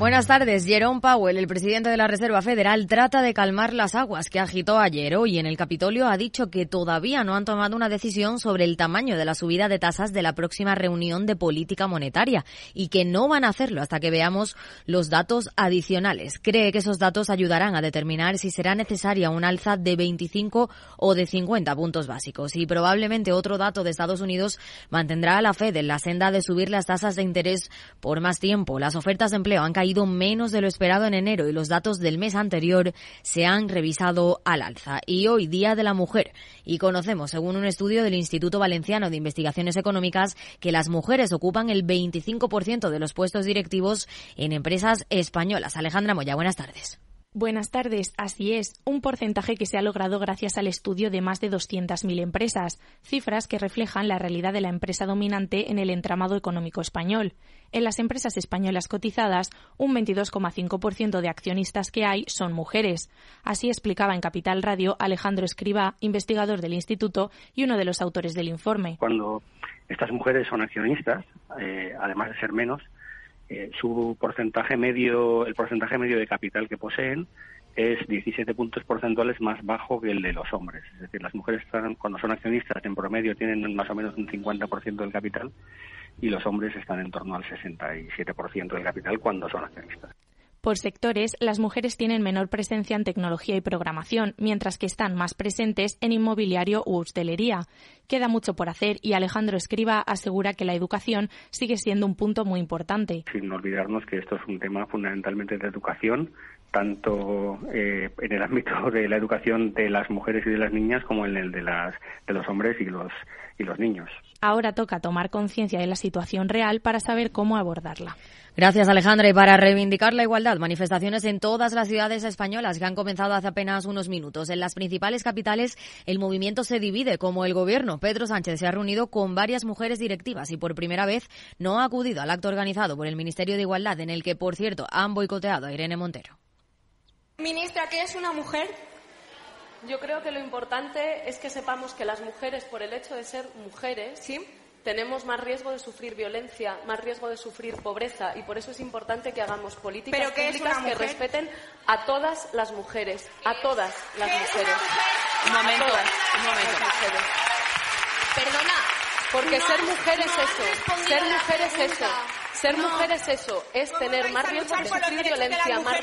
Buenas tardes. Jerome Powell, el presidente de la Reserva Federal, trata de calmar las aguas que agitó ayer. Hoy en el Capitolio ha dicho que todavía no han tomado una decisión sobre el tamaño de la subida de tasas de la próxima reunión de política monetaria y que no van a hacerlo hasta que veamos los datos adicionales. Cree que esos datos ayudarán a determinar si será necesaria un alza de 25 o de 50 puntos básicos. Y probablemente otro dato de Estados Unidos mantendrá a la Fed en la senda de subir las tasas de interés por más tiempo. Las ofertas de empleo han caído menos de lo esperado en enero y los datos del mes anterior se han revisado al alza. Y hoy, Día de la Mujer, y conocemos, según un estudio del Instituto Valenciano de Investigaciones Económicas, que las mujeres ocupan el 25% de los puestos directivos en empresas españolas. Alejandra Moya, buenas tardes. Buenas tardes, así es, un porcentaje que se ha logrado gracias al estudio de más de 200.000 empresas, cifras que reflejan la realidad de la empresa dominante en el entramado económico español. En las empresas españolas cotizadas, un 22,5% de accionistas que hay son mujeres. Así explicaba en Capital Radio Alejandro Escriba, investigador del instituto y uno de los autores del informe. Cuando estas mujeres son accionistas, eh, además de ser menos, eh, su porcentaje medio, el porcentaje medio de capital que poseen es 17 puntos porcentuales más bajo que el de los hombres. Es decir, las mujeres están, cuando son accionistas en promedio tienen más o menos un 50% del capital y los hombres están en torno al 67% del capital cuando son accionistas. Por sectores, las mujeres tienen menor presencia en tecnología y programación, mientras que están más presentes en inmobiliario u hostelería. Queda mucho por hacer y Alejandro Escriba asegura que la educación sigue siendo un punto muy importante. Sin olvidarnos que esto es un tema fundamentalmente de educación, tanto eh, en el ámbito de la educación de las mujeres y de las niñas como en el de, las, de los hombres y los, y los niños. Ahora toca tomar conciencia de la situación real para saber cómo abordarla. Gracias, Alejandra. Y para reivindicar la igualdad, manifestaciones en todas las ciudades españolas que han comenzado hace apenas unos minutos. En las principales capitales, el movimiento se divide, como el gobierno. Pedro Sánchez se ha reunido con varias mujeres directivas y por primera vez no ha acudido al acto organizado por el Ministerio de Igualdad, en el que, por cierto, han boicoteado a Irene Montero. Ministra, ¿qué es una mujer? Yo creo que lo importante es que sepamos que las mujeres, por el hecho de ser mujeres, ¿sí? Tenemos más riesgo de sufrir violencia, más riesgo de sufrir pobreza y por eso es importante que hagamos políticas públicas que respeten a todas las mujeres, a todas las mujeres. Un momento, un momento. Perdona. Porque ser mujer es eso, ser mujer es eso. Ser mujer es eso, es tener más riesgo de sufrir violencia. Más...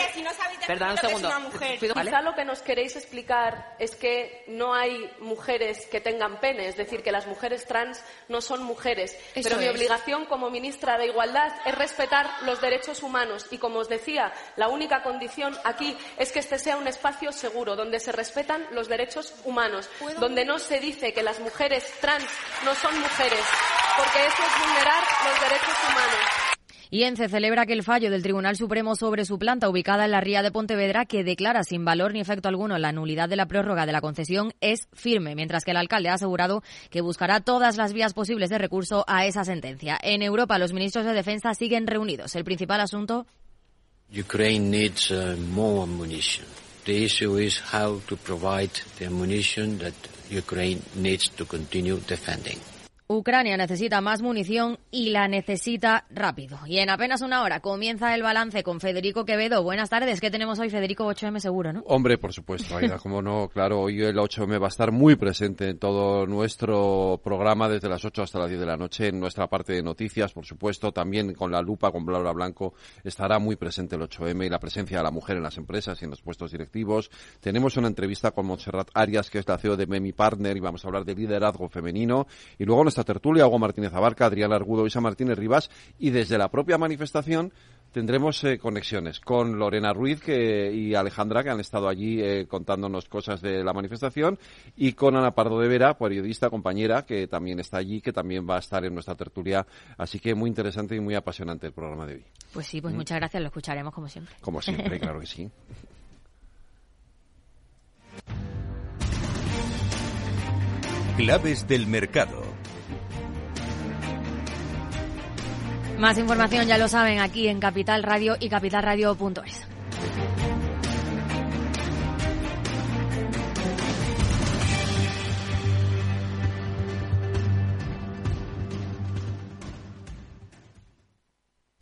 Perdón, un segundo. Quizá lo que nos queréis explicar es que no hay mujeres que tengan pene, es decir, que las mujeres trans no son mujeres. Pero mi obligación como ministra de Igualdad es respetar los derechos humanos y, como os decía, la única condición aquí es que este sea un espacio seguro, donde se respetan los derechos humanos, donde no se dice que las mujeres trans no son mujeres, porque eso es vulnerar los derechos humanos. Y ENCE celebra que el fallo del Tribunal Supremo sobre su planta ubicada en la ría de Pontevedra, que declara sin valor ni efecto alguno la nulidad de la prórroga de la concesión, es firme, mientras que el alcalde ha asegurado que buscará todas las vías posibles de recurso a esa sentencia. En Europa, los ministros de Defensa siguen reunidos. El principal asunto. Ukraine needs uh, more ammunition. The issue is how to provide the ammunition that Ukraine needs to continue defending. Ucrania necesita más munición y la necesita rápido. Y en apenas una hora comienza el balance con Federico Quevedo. Buenas tardes. ¿Qué tenemos hoy, Federico? 8M seguro, ¿no? Hombre, por supuesto, Aida, como no, claro, hoy el 8M va a estar muy presente en todo nuestro programa desde las 8 hasta las 10 de la noche, en nuestra parte de noticias, por supuesto, también con la lupa, con Laura Blanco, estará muy presente el 8M y la presencia de la mujer en las empresas y en los puestos directivos. Tenemos una entrevista con Montserrat Arias, que es la CEO de Memi Partner, y vamos a hablar de liderazgo femenino. Y luego nuestra tertulia, Hugo Martínez Abarca, Adrián Argudo, Isa Martínez Rivas, y desde la propia manifestación tendremos eh, conexiones con Lorena Ruiz que, y Alejandra, que han estado allí eh, contándonos cosas de la manifestación, y con Ana Pardo de Vera, periodista, compañera, que también está allí, que también va a estar en nuestra tertulia. Así que muy interesante y muy apasionante el programa de hoy. Pues sí, pues ¿Mm? muchas gracias, lo escucharemos como siempre. Como siempre, claro que sí. Claves del mercado. Más información ya lo saben aquí en Capital Radio y capitalradio.es.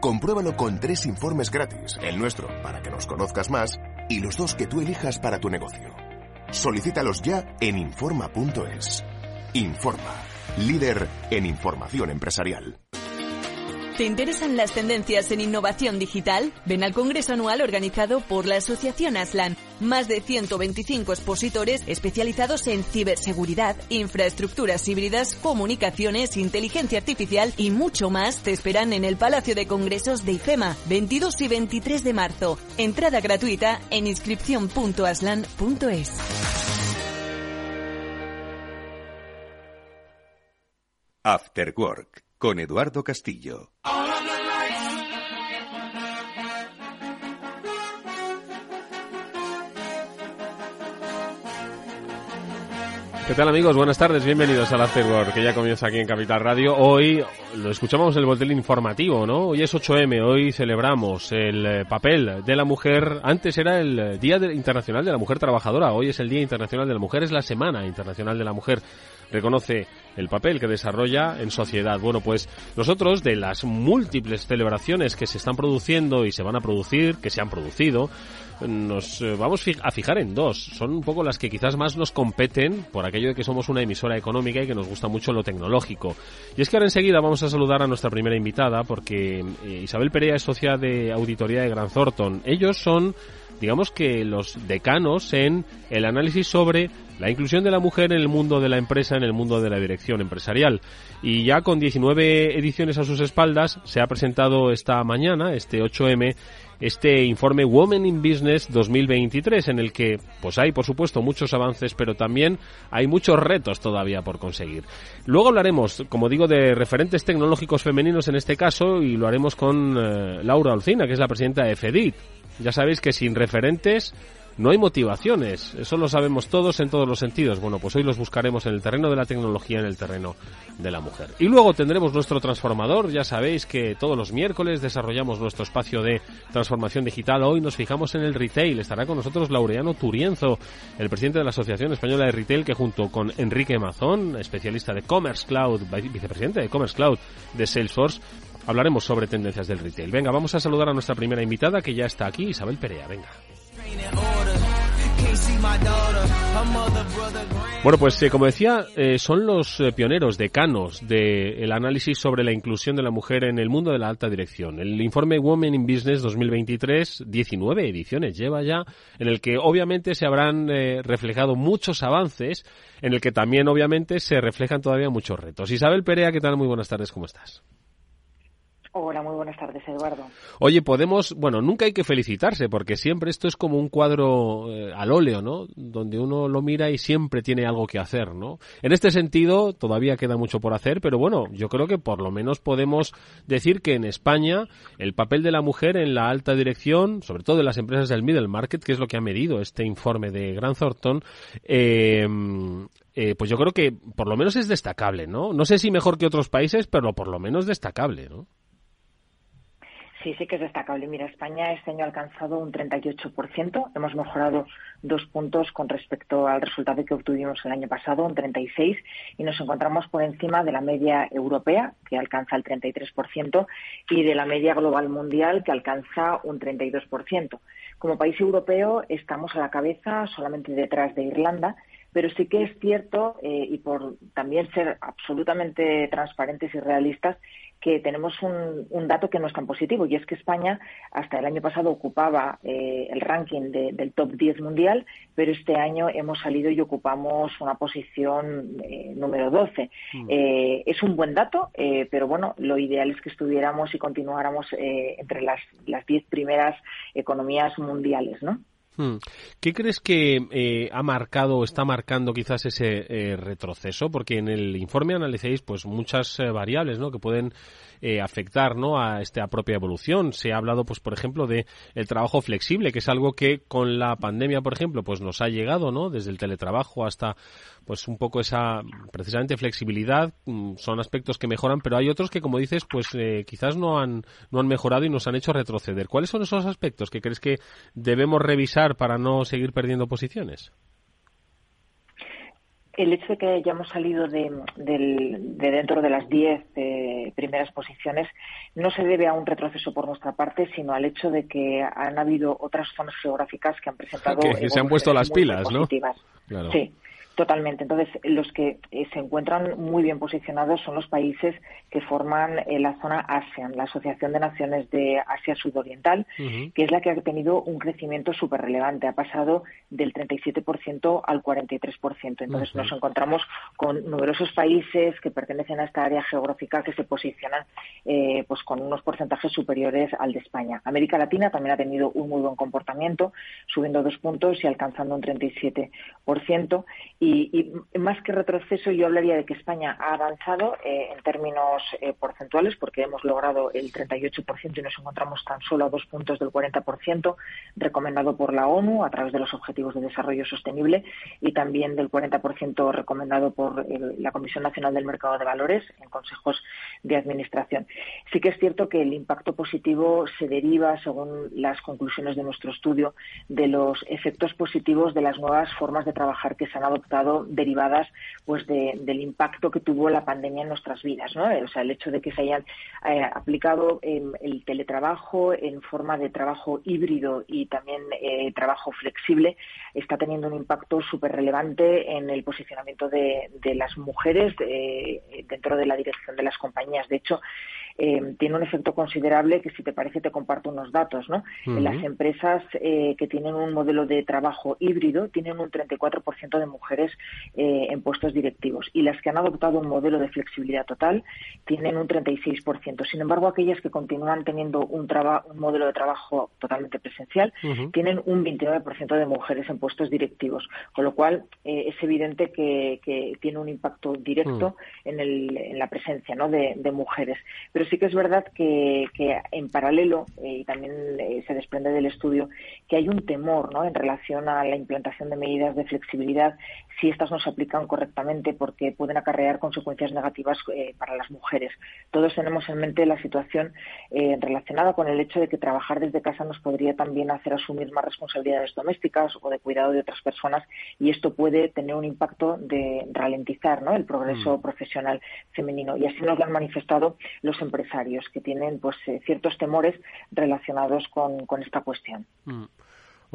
Compruébalo con tres informes gratis, el nuestro para que nos conozcas más y los dos que tú elijas para tu negocio. Solicítalos ya en Informa.es. Informa, líder en información empresarial. ¿Te interesan las tendencias en innovación digital? Ven al Congreso Anual organizado por la Asociación Aslan. Más de 125 expositores especializados en ciberseguridad, infraestructuras híbridas, comunicaciones, inteligencia artificial y mucho más te esperan en el Palacio de Congresos de IFEMA, 22 y 23 de marzo. Entrada gratuita en inscripción.aslan.es. After Work con Eduardo Castillo. ¿Qué tal amigos? Buenas tardes, bienvenidos al Afterwork que ya comienza aquí en Capital Radio. Hoy lo escuchamos el boletín informativo, ¿no? Hoy es 8M, hoy celebramos el eh, papel de la mujer. Antes era el Día Internacional de la Mujer Trabajadora, hoy es el Día Internacional de la Mujer, es la Semana Internacional de la Mujer reconoce el papel que desarrolla en sociedad. Bueno, pues nosotros de las múltiples celebraciones que se están produciendo y se van a producir, que se han producido, nos eh, vamos a fijar en dos. Son un poco las que quizás más nos competen por aquello de que somos una emisora económica y que nos gusta mucho lo tecnológico. Y es que ahora enseguida vamos a saludar a nuestra primera invitada porque eh, Isabel Perea es socia de auditoría de Gran Thornton. Ellos son digamos que los decanos en el análisis sobre la inclusión de la mujer en el mundo de la empresa, en el mundo de la dirección empresarial. Y ya con 19 ediciones a sus espaldas, se ha presentado esta mañana, este 8M, este informe Women in Business 2023, en el que pues hay, por supuesto, muchos avances, pero también hay muchos retos todavía por conseguir. Luego hablaremos, como digo, de referentes tecnológicos femeninos en este caso, y lo haremos con eh, Laura Olcina, que es la presidenta de FEDIT. Ya sabéis que sin referentes no hay motivaciones, eso lo sabemos todos en todos los sentidos. Bueno, pues hoy los buscaremos en el terreno de la tecnología, en el terreno de la mujer. Y luego tendremos nuestro transformador, ya sabéis que todos los miércoles desarrollamos nuestro espacio de transformación digital. Hoy nos fijamos en el retail, estará con nosotros Laureano Turienzo, el presidente de la Asociación Española de Retail, que junto con Enrique Mazón, especialista de Commerce Cloud, vicepresidente de Commerce Cloud de Salesforce, hablaremos sobre tendencias del retail. Venga, vamos a saludar a nuestra primera invitada que ya está aquí, Isabel Perea. Venga. Bueno, pues eh, como decía, eh, son los eh, pioneros, decanos del análisis sobre la inclusión de la mujer en el mundo de la alta dirección. El informe Women in Business 2023, 19 ediciones lleva ya, en el que obviamente se habrán reflejado muchos avances, en el que también obviamente se reflejan todavía muchos retos. Isabel Perea, ¿qué tal? Muy buenas tardes, ¿cómo estás? Hola, muy buenas tardes, Eduardo. Oye, podemos, bueno, nunca hay que felicitarse porque siempre esto es como un cuadro eh, al óleo, ¿no? Donde uno lo mira y siempre tiene algo que hacer, ¿no? En este sentido, todavía queda mucho por hacer, pero bueno, yo creo que por lo menos podemos decir que en España el papel de la mujer en la alta dirección, sobre todo en las empresas del middle market, que es lo que ha medido este informe de Grant Thornton, eh, eh, pues yo creo que por lo menos es destacable, ¿no? No sé si mejor que otros países, pero por lo menos destacable, ¿no? Sí, sí que es destacable. Mira, España este año ha alcanzado un 38%. Hemos mejorado dos puntos con respecto al resultado que obtuvimos el año pasado, un 36%, y nos encontramos por encima de la media europea, que alcanza el 33%, y de la media global mundial, que alcanza un 32%. Como país europeo estamos a la cabeza solamente detrás de Irlanda, Pero sí que es cierto, eh, y por también ser absolutamente transparentes y realistas, que tenemos un, dato que no es tan positivo y es que España hasta el año pasado ocupaba eh, el ranking del top 10 mundial, pero este año hemos salido y ocupamos una posición eh, número 12. Mm. Eh, es un buen dato, pero bueno, lo ideal es que estuviéramos y continuáramos entre las, las 10 primeras economías mundiales, ¿no? Hmm. ¿Qué crees que eh, ha marcado o está marcando quizás ese eh, retroceso? Porque en el informe analicéis pues muchas eh, variables ¿no? que pueden eh, afectar ¿no? a esta propia evolución. Se ha hablado, pues, por ejemplo, de el trabajo flexible, que es algo que con la pandemia, por ejemplo, pues nos ha llegado, ¿no? Desde el teletrabajo hasta, pues, un poco esa, precisamente, flexibilidad. Mm, son aspectos que mejoran, pero hay otros que, como dices, pues, eh, quizás no han, no han mejorado y nos han hecho retroceder. ¿Cuáles son esos aspectos que crees que debemos revisar para no seguir perdiendo posiciones? El hecho de que hayamos salido de, dentro de las diez eh, primeras posiciones no se debe a un retroceso por nuestra parte, sino al hecho de que han habido otras zonas geográficas que han presentado. Que, se han puesto las pilas, ¿no? Claro. Sí. Totalmente. Entonces, los que eh, se encuentran muy bien posicionados son los países que forman eh, la zona ASEAN, la Asociación de Naciones de Asia Sudoriental, que es la que ha tenido un crecimiento súper relevante. Ha pasado del 37% al 43%. Entonces, nos encontramos con numerosos países que pertenecen a esta área geográfica que se posicionan eh, pues con unos porcentajes superiores al de España. América Latina también ha tenido un muy buen comportamiento, subiendo dos puntos y alcanzando un 37%. Y y, más que retroceso, yo hablaría de que España ha avanzado eh, en términos eh, porcentuales, porque hemos logrado el 38% y nos encontramos tan solo a dos puntos del 40%, recomendado por la ONU a través de los Objetivos de Desarrollo Sostenible y también del 40% recomendado por la Comisión Nacional del Mercado de Valores en consejos de administración. Sí que es cierto que el impacto positivo se deriva, según las conclusiones de nuestro estudio, de los efectos positivos de las nuevas formas de trabajar que se han adoptado derivadas pues del impacto que tuvo la pandemia en nuestras vidas, ¿no? O sea, el hecho de que se hayan eh, aplicado el teletrabajo en forma de trabajo híbrido y también eh, trabajo flexible está teniendo un impacto súper relevante en el posicionamiento de, las mujeres dentro de la dirección de las compañías. De hecho, eh, tiene un efecto considerable que si te parece te comparto unos datos. ¿no? Las empresas eh, que tienen un modelo de trabajo híbrido tienen un 34% de mujeres eh, en puestos directivos y las que han adoptado un modelo de flexibilidad total tienen un 36%. Sin embargo, aquellas que continúan teniendo un, un modelo de trabajo totalmente presencial tienen un 29% de mujeres en puestos directivos, con lo cual es evidente que, tiene un impacto directo en, el, en, la presencia ¿no? de, de mujeres. Pero sí que es verdad que, en paralelo, eh, y también eh, se desprende del estudio, que hay un temor ¿no? en relación a la implantación de medidas de flexibilidad si estas no se aplican correctamente porque pueden acarrear consecuencias negativas eh, para las mujeres. Todos tenemos en mente la situación relacionada con el hecho de que trabajar desde casa nos podría también hacer asumir más responsabilidades domésticas o de cuidado de otras personas y esto puede tener un impacto de ralentizar ¿no? el progreso mm. profesional femenino. Y así nos lo han manifestado los empresarios empresarios que tienen pues eh, ciertos temores relacionados con, esta cuestión. Mm.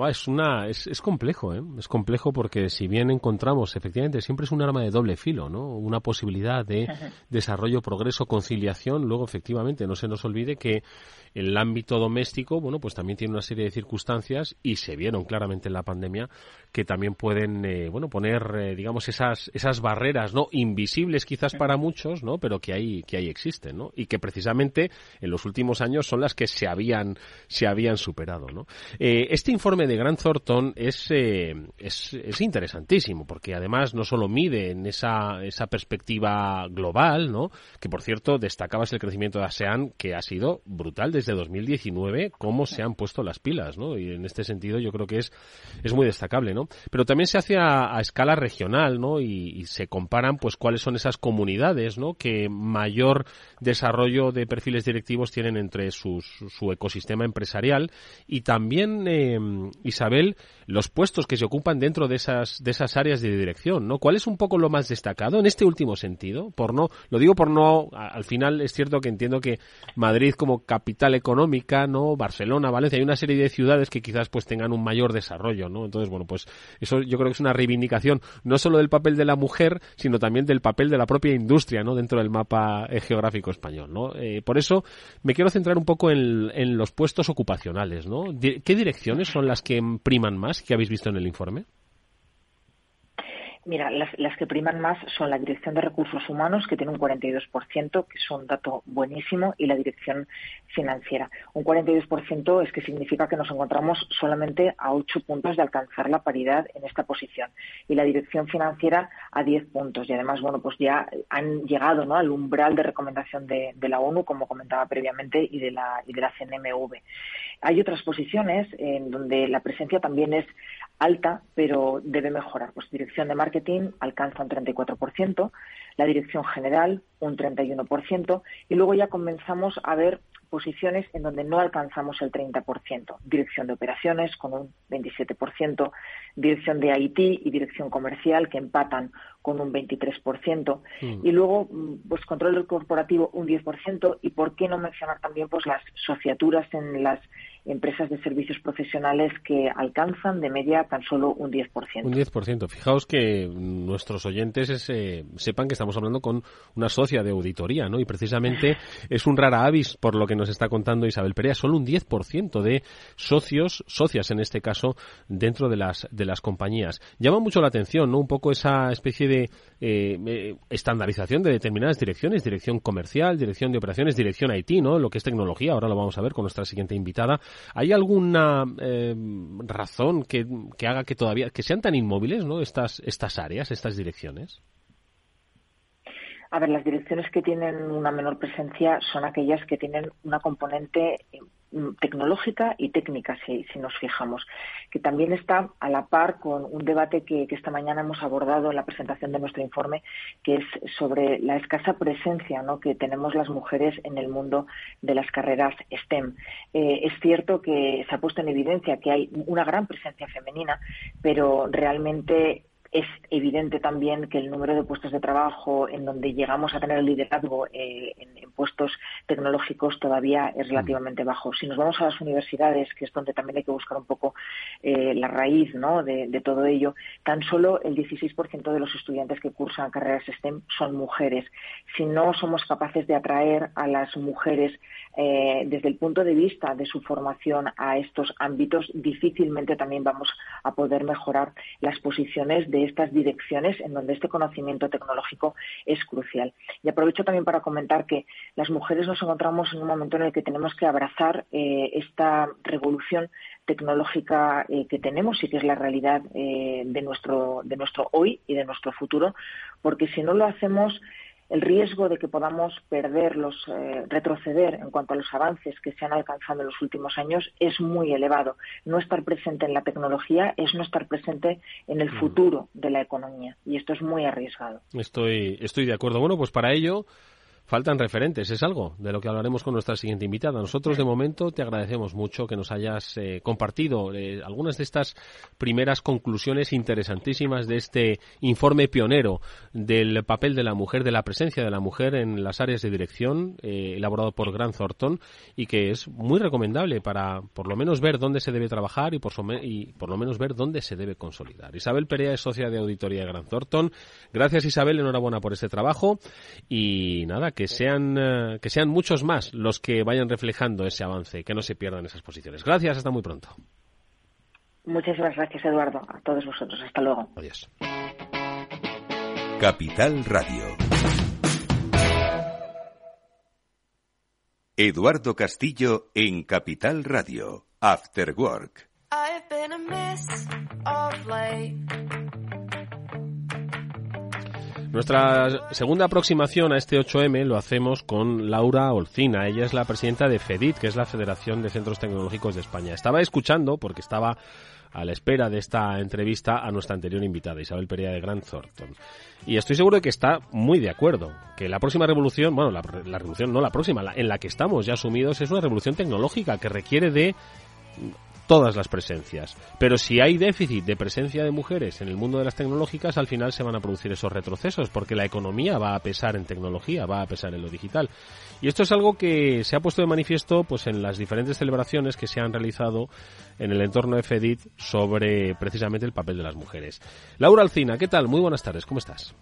Es una es, es complejo, ¿eh? es complejo porque si bien encontramos efectivamente siempre es un arma de doble filo, ¿no? Una posibilidad de desarrollo, progreso, conciliación. Luego efectivamente no se nos olvide que el ámbito doméstico, bueno, pues también tiene una serie de circunstancias y se vieron claramente en la pandemia que también pueden, eh, bueno, poner, eh, digamos, esas, esas barreras, ¿no? Invisibles quizás para muchos, ¿no? Pero que ahí, que ahí existen, ¿no? Y que precisamente en los últimos años son las que se habían, se habían superado, ¿no? Eh, este informe de Grant Thornton es, es, es, interesantísimo porque además no solo mide en esa, esa perspectiva global, ¿no? Que por cierto destacabas el crecimiento de ASEAN que ha sido brutal desde 2019, cómo se han puesto las pilas, ¿no? Y en este sentido yo creo que es, es muy destacable, ¿no? Pero también se hace a, escala regional, ¿no? Y, se comparan, pues, cuáles son esas comunidades, ¿no? Que mayor desarrollo de perfiles directivos tienen entre sus, su ecosistema empresarial y también, eh, Isabel, los puestos que se ocupan dentro de esas, de esas áreas de dirección, ¿no? ¿Cuál es un poco lo más destacado en este último sentido? Por no, lo digo por no, al final es cierto que entiendo que Madrid como capital económica, ¿no? Barcelona, Valencia, hay una serie de ciudades que quizás pues tengan un mayor desarrollo, ¿no? Entonces, bueno, pues eso yo creo que es una reivindicación no solo del papel de la mujer, sino también del papel de la propia industria, ¿no? Dentro del mapa eh, geográfico español. Eh, por eso me quiero centrar un poco en, en los puestos ocupacionales, ¿no? ¿Qué direcciones son las que priman más que habéis visto en el informe? Mira, las, que priman más son la Dirección de Recursos Humanos, que tiene un 42%, que es un dato buenísimo, y la Dirección Financiera. Un 42% es que significa que nos encontramos solamente a 8 puntos de alcanzar la paridad en esta posición. Y la Dirección Financiera a 10 puntos. Y además, bueno, pues ya han llegado ¿no? al umbral de recomendación de, de, la ONU, como comentaba previamente, y de la, y de la CNMV. Hay otras posiciones en donde la presencia también es alta, pero debe mejorar. Pues dirección de marketing alcanza un 34%, la dirección general un 31%, y luego ya comenzamos a ver posiciones en donde no alcanzamos el 30%. Dirección de operaciones con un 27%, dirección de IT y dirección comercial que empatan con un 23%. Mm. Y luego, mm, pues control corporativo un 10%. Y por qué no mencionar también pues las sociaturas en las empresas de servicios profesionales que alcanzan de media tan solo un 10%. Un 10%. Fijaos que nuestros oyentes eh, sepan que estamos hablando con una socia de auditoría, ¿no? Y precisamente es un rara avis por lo que nos está contando Isabel Perea, solo un 10% de socios, socias en este caso, dentro de las, de las compañías. Llama mucho la atención, ¿no? Un poco esa especie de eh, eh, estandarización de determinadas direcciones, dirección comercial, dirección de operaciones, dirección IT, ¿no? Lo que es tecnología, ahora lo vamos a ver con nuestra siguiente invitada. ¿Hay alguna eh, razón que, que, haga que todavía que sean tan inmóviles ¿no? estas, estas áreas, estas direcciones? A ver, las direcciones que tienen una menor presencia son aquellas que tienen una componente Mm, tecnológica y técnica, si, si, nos fijamos, que también está a la par con un debate que, esta mañana hemos abordado en la presentación de nuestro informe, que es sobre la escasa presencia ¿no? que tenemos las mujeres en el mundo de las carreras STEM. Eh, es cierto que se ha puesto en evidencia que hay una gran presencia femenina, pero realmente es evidente también que el número de puestos de trabajo en donde llegamos a tener el liderazgo eh, en, puestos tecnológicos todavía es relativamente bajo. Si nos vamos a las universidades, que es donde también hay que buscar un poco eh, la raíz ¿no? de, de, todo ello, tan solo el 16% de los estudiantes que cursan carreras STEM son mujeres. Si no somos capaces de atraer a las mujeres eh, desde el punto de vista de su formación a estos ámbitos, difícilmente también vamos a poder mejorar las posiciones de estas direcciones en donde este conocimiento tecnológico es crucial. Y aprovecho también para comentar que las mujeres nos encontramos en un momento en el que tenemos que abrazar eh, esta revolución tecnológica eh, que tenemos y que es la realidad de nuestro de nuestro hoy y de nuestro futuro, porque si no lo hacemos el riesgo de que podamos perderlos, eh, retroceder en cuanto a los avances que se han alcanzado en los últimos años es muy elevado. No estar presente en la tecnología es no estar presente en el mm. futuro de la economía y esto es muy arriesgado. Estoy, estoy de acuerdo. Bueno, pues para ello faltan referentes, es algo de lo que hablaremos con nuestra siguiente invitada. Nosotros de momento te agradecemos mucho que nos hayas eh, compartido eh, algunas de estas primeras conclusiones interesantísimas de este informe pionero del papel de la mujer, de la presencia de la mujer en las áreas de dirección, eh, elaborado por Grant Thornton y que es muy recomendable para por lo menos ver dónde se debe trabajar y por, y por lo menos ver dónde se debe consolidar. Isabel Perea es socia de auditoría de Grant Thornton. Gracias Isabel, enhorabuena por este trabajo y nada, que sean, eh, que sean muchos más los que vayan reflejando ese avance, que no se pierdan esas posiciones. Gracias, hasta muy pronto. Muchísimas gracias, Eduardo. A todos vosotros. Hasta luego. Adiós. Capital Radio. Eduardo Castillo en Capital Radio. After Work. Nuestra segunda aproximación a este 8M lo hacemos con Laura Olcina. Ella es la presidenta de FEDIT, que es la Federación de Centros Tecnológicos de España. Estaba escuchando, porque estaba a la espera de esta entrevista, a nuestra anterior invitada, Isabel Perea de Grant Thornton. Y estoy seguro de que está muy de acuerdo, que la próxima revolución, bueno, la, revolución no la próxima, en la que estamos ya sumidos, es una revolución tecnológica que requiere de todas las presencias. Pero si hay déficit de presencia de mujeres en el mundo de las tecnológicas, al final se van a producir esos retrocesos, porque la economía va a pesar en tecnología, va a pesar en lo digital. Y esto es algo que se ha puesto de manifiesto pues en las diferentes celebraciones que se han realizado en el entorno de FEDIT sobre precisamente el papel de las mujeres. Laura Alcina, ¿qué tal? Muy buenas tardes, ¿cómo estás?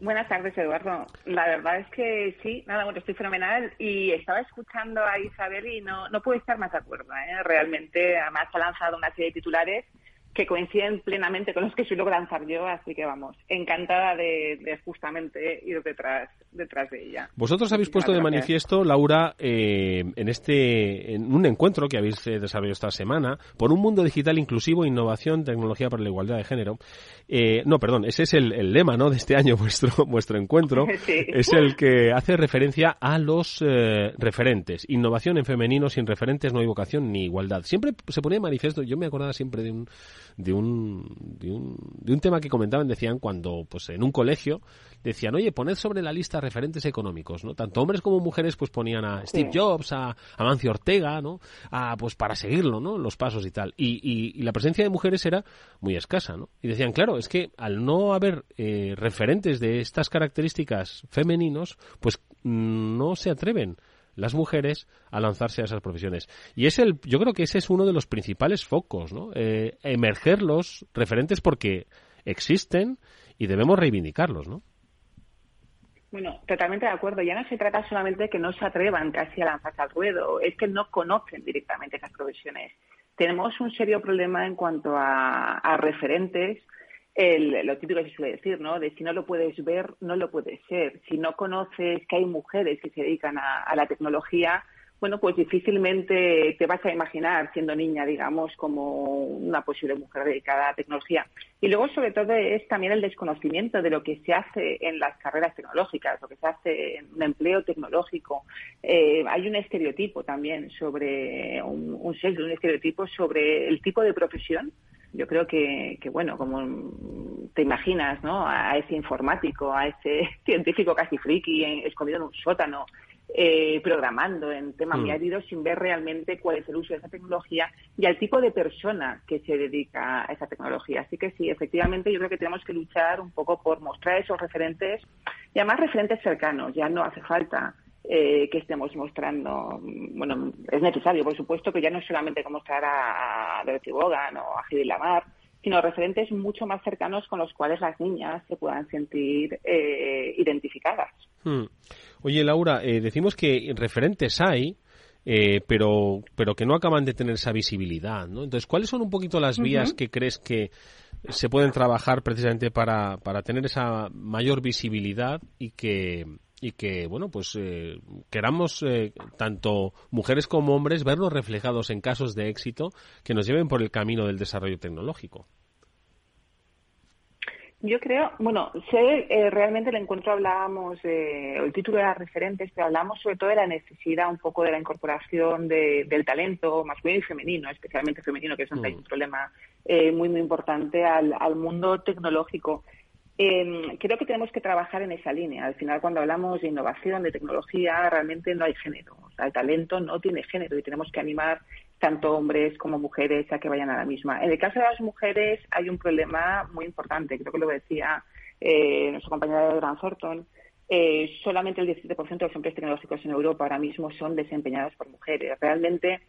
Buenas tardes, Eduardo. La verdad es que sí, nada, bueno, estoy fenomenal y estaba escuchando a Isabel y no, no puedo estar más de acuerdo. ¿eh? Realmente, además ha lanzado una serie de titulares que coinciden plenamente con los que suelo lanzar yo, así que vamos, encantada de, justamente ir detrás, detrás de ella. Vosotros habéis puesto de manifiesto, Laura, eh, en este en un encuentro que habéis eh, desarrollado esta semana por un mundo digital inclusivo, innovación, tecnología para la igualdad de género. Eh, no, perdón, ese es el, lema, ¿no? De este año vuestro vuestro encuentro es el que hace referencia a los referentes, innovación en femenino sin referentes no hay vocación ni igualdad. Siempre se ponía de manifiesto, yo me acordaba siempre de un de un, de un, de un tema que comentaban, decían cuando pues en un colegio decían, oye, poned sobre la lista referentes económicos, ¿no? Tanto hombres como mujeres pues ponían a Steve Jobs, a Amancio Ortega, ¿no? A, pues para seguirlo, ¿no? Los pasos y tal. Y, y, la presencia de mujeres era muy escasa, ¿no? Y decían, claro, es que al no haber eh, referentes de estas características femeninos, pues mm, no se atreven las mujeres a lanzarse a esas profesiones. Y es el, yo creo que ese es uno de los principales focos, ¿no? Eh, emerger los referentes porque existen y debemos reivindicarlos, ¿no? Bueno, totalmente de acuerdo. Ya no se trata solamente de que no se atrevan casi a lanzarse al ruedo, es que no conocen directamente esas profesiones. Tenemos un serio problema en cuanto a referentes el, lo típico que se suele decir, ¿no? De si no lo puedes ver, no lo puedes ser. Si no conoces que hay mujeres que se dedican a, la tecnología, bueno, pues difícilmente te vas a imaginar siendo niña, digamos, como una posible mujer dedicada a tecnología. Y luego, sobre todo, es también el desconocimiento de lo que se hace en las carreras tecnológicas, lo que se hace en un empleo tecnológico. Eh, hay un estereotipo también sobre, un, un sexo, un estereotipo sobre el tipo de profesión yo creo que, que, bueno, como te imaginas, ¿no? A ese informático, a ese científico casi friki, escondido en un sótano, eh, programando en temas muy mm. sin ver realmente cuál es el uso de esa tecnología y al tipo de persona que se dedica a esa tecnología. Así que sí, efectivamente, yo creo que tenemos que luchar un poco por mostrar esos referentes y además referentes cercanos. Ya no hace falta eh, que estemos mostrando. Bueno, es necesario, por supuesto, que ya no es solamente que mostrar a, a Dorothy Bogan o a Heidi Lamar, sino referentes mucho más cercanos con los cuales las niñas se puedan sentir eh, identificadas. Hmm. Oye, Laura, eh, decimos que referentes hay, eh, pero, pero que no acaban de tener esa visibilidad, ¿no? Entonces, ¿cuáles son un poquito las vías que crees que se pueden trabajar precisamente para, para tener esa mayor visibilidad y que, y que, bueno, pues eh, queramos eh, tanto mujeres como hombres vernos reflejados en casos de éxito que nos lleven por el camino del desarrollo tecnológico. Yo creo, bueno, sé, eh, realmente el encuentro hablábamos, el título era referentes, pero hablamos sobre todo de la necesidad un poco de la incorporación del talento masculino y femenino, especialmente femenino, que es un mm. problema muy, muy importante al, al mundo tecnológico. Eh, creo que tenemos que trabajar en esa línea. Al final, cuando hablamos de innovación, de tecnología, realmente no hay género. O sea, el talento no tiene género y tenemos que animar tanto hombres como mujeres a que vayan a la misma. En el caso de las mujeres hay un problema muy importante. Creo que lo decía eh, nuestra compañera de Gran Thornton. Eh, solamente el 17% de los empleos tecnológicos en Europa ahora mismo son desempeñados por mujeres. Realmente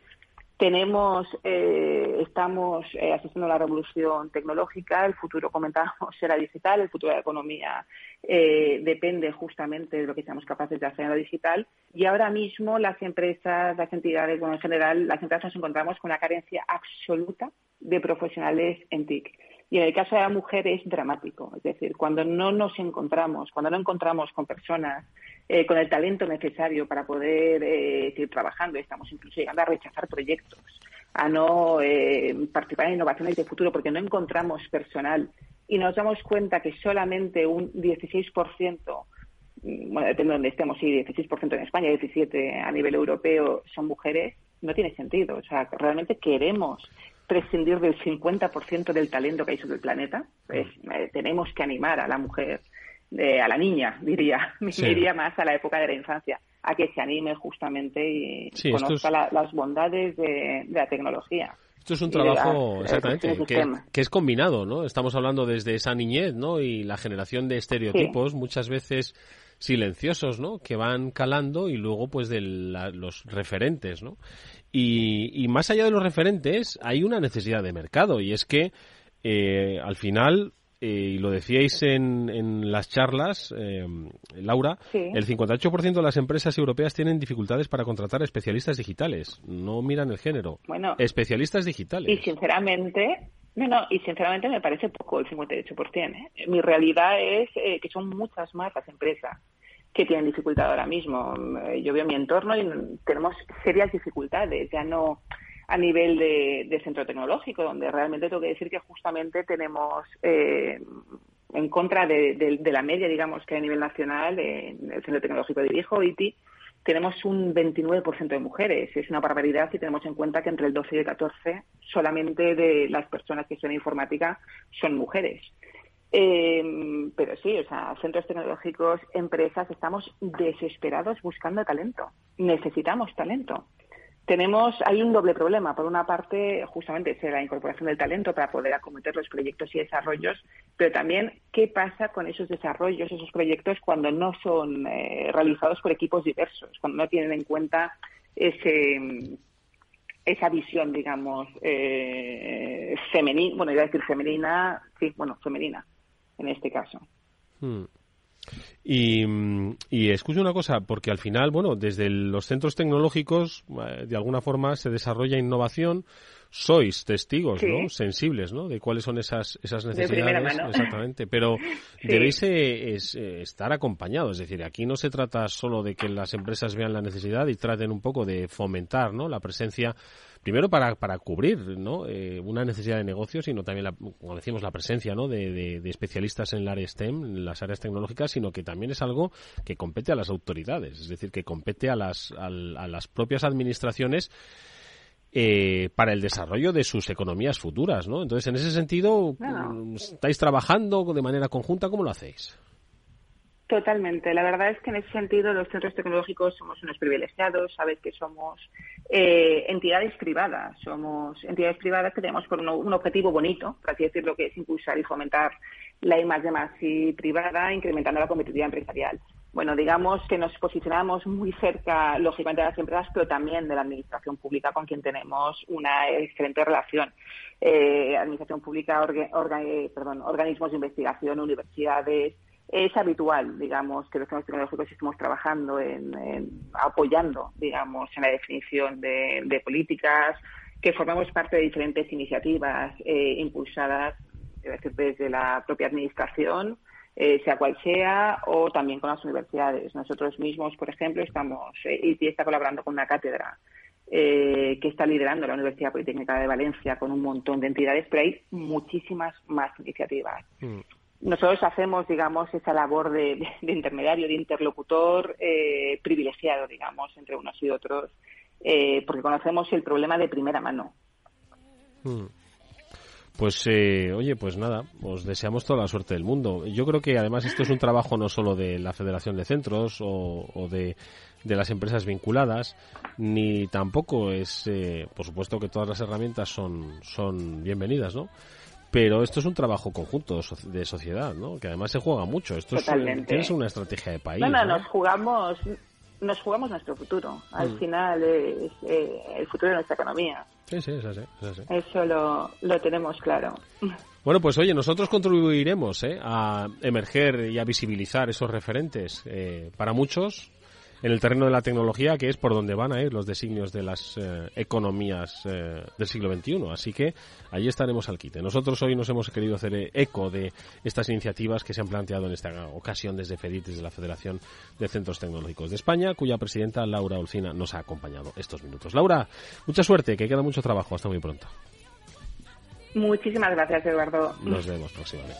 tenemos, eh, estamos eh, asistiendo a la revolución tecnológica, el futuro, comentábamos, será digital, el futuro de la economía eh, depende justamente de lo que seamos capaces de hacer en lo digital. Y ahora mismo las empresas, las entidades, bueno, en general, las empresas nos encontramos con una carencia absoluta de profesionales en TIC. Y en el caso de la mujer es dramático. Es decir, cuando no nos encontramos, cuando no encontramos con personas eh, con el talento necesario para poder eh, seguir trabajando. Estamos incluso llegando a rechazar proyectos, a no eh, participar en innovaciones de futuro porque no encontramos personal y nos damos cuenta que solamente un 16%, mm, bueno, depende de donde estemos, sí, 16% en España, 17% a nivel europeo son mujeres, no tiene sentido. O sea, realmente queremos prescindir del 50% del talento que hay sobre el planeta, pues tenemos que animar a la mujer a la niña, diría, diría más a la época de la infancia, a que se anime justamente y conozca las bondades de, la tecnología. Esto es un trabajo, exactamente, que, es combinado, ¿no? Estamos hablando desde esa niñez, ¿no? Y la generación de estereotipos, muchas veces silenciosos, ¿no? Que van calando y luego, pues, de los referentes, ¿no? Y, más allá de los referentes, hay una necesidad de mercado y es que eh, al final y lo decíais en, en las charlas, eh, Laura, el 58% de las empresas europeas tienen dificultades para contratar especialistas digitales. No miran el género. Bueno, especialistas digitales. Y sinceramente, no, no, y sinceramente me parece poco el 58%. ¿eh? Mi realidad es que son muchas más las empresas que tienen dificultad ahora mismo. Yo veo mi entorno y tenemos serias dificultades. Ya no a nivel de, centro tecnológico, donde realmente tengo que decir que justamente tenemos eh, en contra de, la media, digamos, que a nivel nacional, en el centro tecnológico de Dirijo, ITI, tenemos un 29% de mujeres. Es una barbaridad si tenemos en cuenta que entre el 12 y el 14 solamente de las personas que son informática son mujeres. Eh, pero sí, o sea, centros tecnológicos, empresas, estamos desesperados buscando talento. Necesitamos talento tenemos, hay un doble problema. Por una parte, justamente es la incorporación del talento para poder acometer los proyectos y desarrollos, pero también qué pasa con esos desarrollos, esos proyectos cuando no son eh, realizados por equipos diversos, cuando no tienen en cuenta ese esa visión, digamos, eh, femenina, bueno, iba a decir femenina, sí, bueno, femenina, en este caso. Hmm. Y, y escucho una cosa, porque al final, bueno, desde los centros tecnológicos, eh, de alguna forma se desarrolla innovación, sois testigos, ¿no? Sensibles, ¿no? De cuáles son esas, esas necesidades. Exactamente. Pero debéis eh, eh, estar acompañados. Es decir, aquí no se trata solo de que las empresas vean la necesidad y traten un poco de fomentar, ¿no? La presencia primero para, para cubrir ¿no? Eh, una necesidad de negocio, sino también, la, como decimos, la presencia ¿no? de, de, especialistas en el área STEM, en las áreas tecnológicas, sino que también es algo que compete a las autoridades, es decir, que compete a las, a, las propias administraciones eh, para el desarrollo de sus economías futuras, ¿no? Entonces, en ese sentido, ¿estáis trabajando de manera conjunta? ¿Cómo lo hacéis? Totalmente. La verdad es que en ese sentido los centros tecnológicos somos unos privilegiados. Sabes que somos eh, entidades privadas. Somos entidades privadas que tenemos por un, objetivo bonito, por así decirlo, que es impulsar y fomentar la I y privada, incrementando la competitividad empresarial. Bueno, digamos que nos posicionamos muy cerca, lógicamente, de las empresas, pero también de la administración pública, con quien tenemos una excelente relación. Eh, administración pública, perdón, organismos de investigación, universidades, es habitual, digamos, que los tecnológicos estemos trabajando en, apoyando, digamos, en la definición de, políticas, que formamos parte de diferentes iniciativas eh, impulsadas desde la propia administración, eh, sea cual sea, o también con las universidades. Nosotros mismos, por ejemplo, estamos, eh, y está colaborando con una cátedra que está liderando la Universidad Politécnica de Valencia con un montón de entidades, pero hay muchísimas más iniciativas. Mm nosotros hacemos, digamos, esa labor de, intermediario, de interlocutor eh, privilegiado, digamos, entre unos y otros, eh, porque conocemos el problema de primera mano. Hmm. Pues, eh, oye, pues nada, os deseamos toda la suerte del mundo. Yo creo que además esto es un trabajo no solo de la Federación de Centros o, de, de, las empresas vinculadas, ni tampoco es, por supuesto que todas las herramientas son, son bienvenidas, ¿no? Pero esto es un trabajo conjunto de sociedad, ¿no? Que además se juega mucho. Esto es, una estrategia de país. No, no, nos jugamos nos jugamos nuestro futuro. Al mm. final es eh, el futuro de nuestra economía. Sí, sí, es así. Eso lo, lo tenemos claro. Bueno, pues oye, nosotros contribuiremos ¿eh? a emerger y a visibilizar esos referentes. Eh, para muchos, en el terreno de la tecnología, que es por donde van a ir los designios de las eh, economías eh, del siglo XXI. Así que allí estaremos al quite. Nosotros hoy nos hemos querido hacer eco de estas iniciativas que se han planteado en esta ocasión desde FEDIT, desde la Federación de Centros Tecnológicos de España, cuya presidenta Laura Olcina nos ha acompañado estos minutos. Laura, mucha suerte, que queda mucho trabajo. Hasta muy pronto. Muchísimas gracias, Eduardo. Nos vemos próximamente.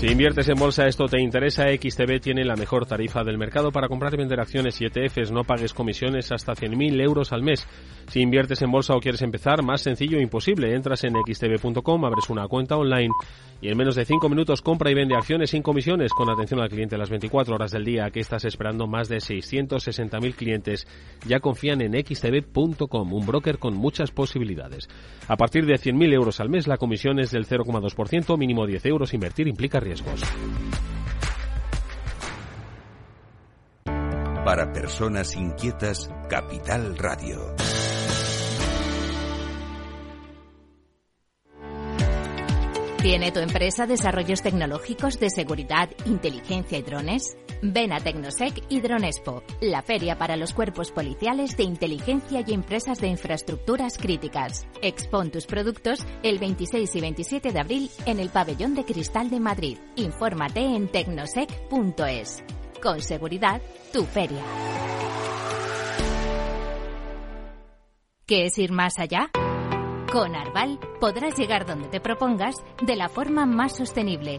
Si inviertes en bolsa, esto te interesa. XTB tiene la mejor tarifa del mercado para comprar y vender acciones y ETFs. No pagues comisiones hasta 100.000 euros al mes. Si inviertes en bolsa o quieres empezar, más sencillo e imposible. Entras en xtb.com, abres una cuenta online y en menos de 5 minutos compra y vende acciones sin comisiones con atención al cliente las 24 horas del día. que estás esperando? Más de 660.000 clientes ya confían en xtb.com, un broker con muchas posibilidades. A partir de 100.000 euros al mes, la comisión es del 0,2%, mínimo 10 euros. Invertir implica riesgos. Para personas inquietas, Capital Radio. ¿Tiene tu empresa desarrollos tecnológicos de seguridad, inteligencia y drones? Ven a Tecnosec y Dronespo, la feria para los cuerpos policiales de inteligencia y empresas de infraestructuras críticas. Expon tus productos el 26 y 27 de abril en el Pabellón de Cristal de Madrid. Infórmate en tecnosec.es. Con seguridad, tu feria. ¿Qué es ir más allá? Con Arval podrás llegar donde te propongas de la forma más sostenible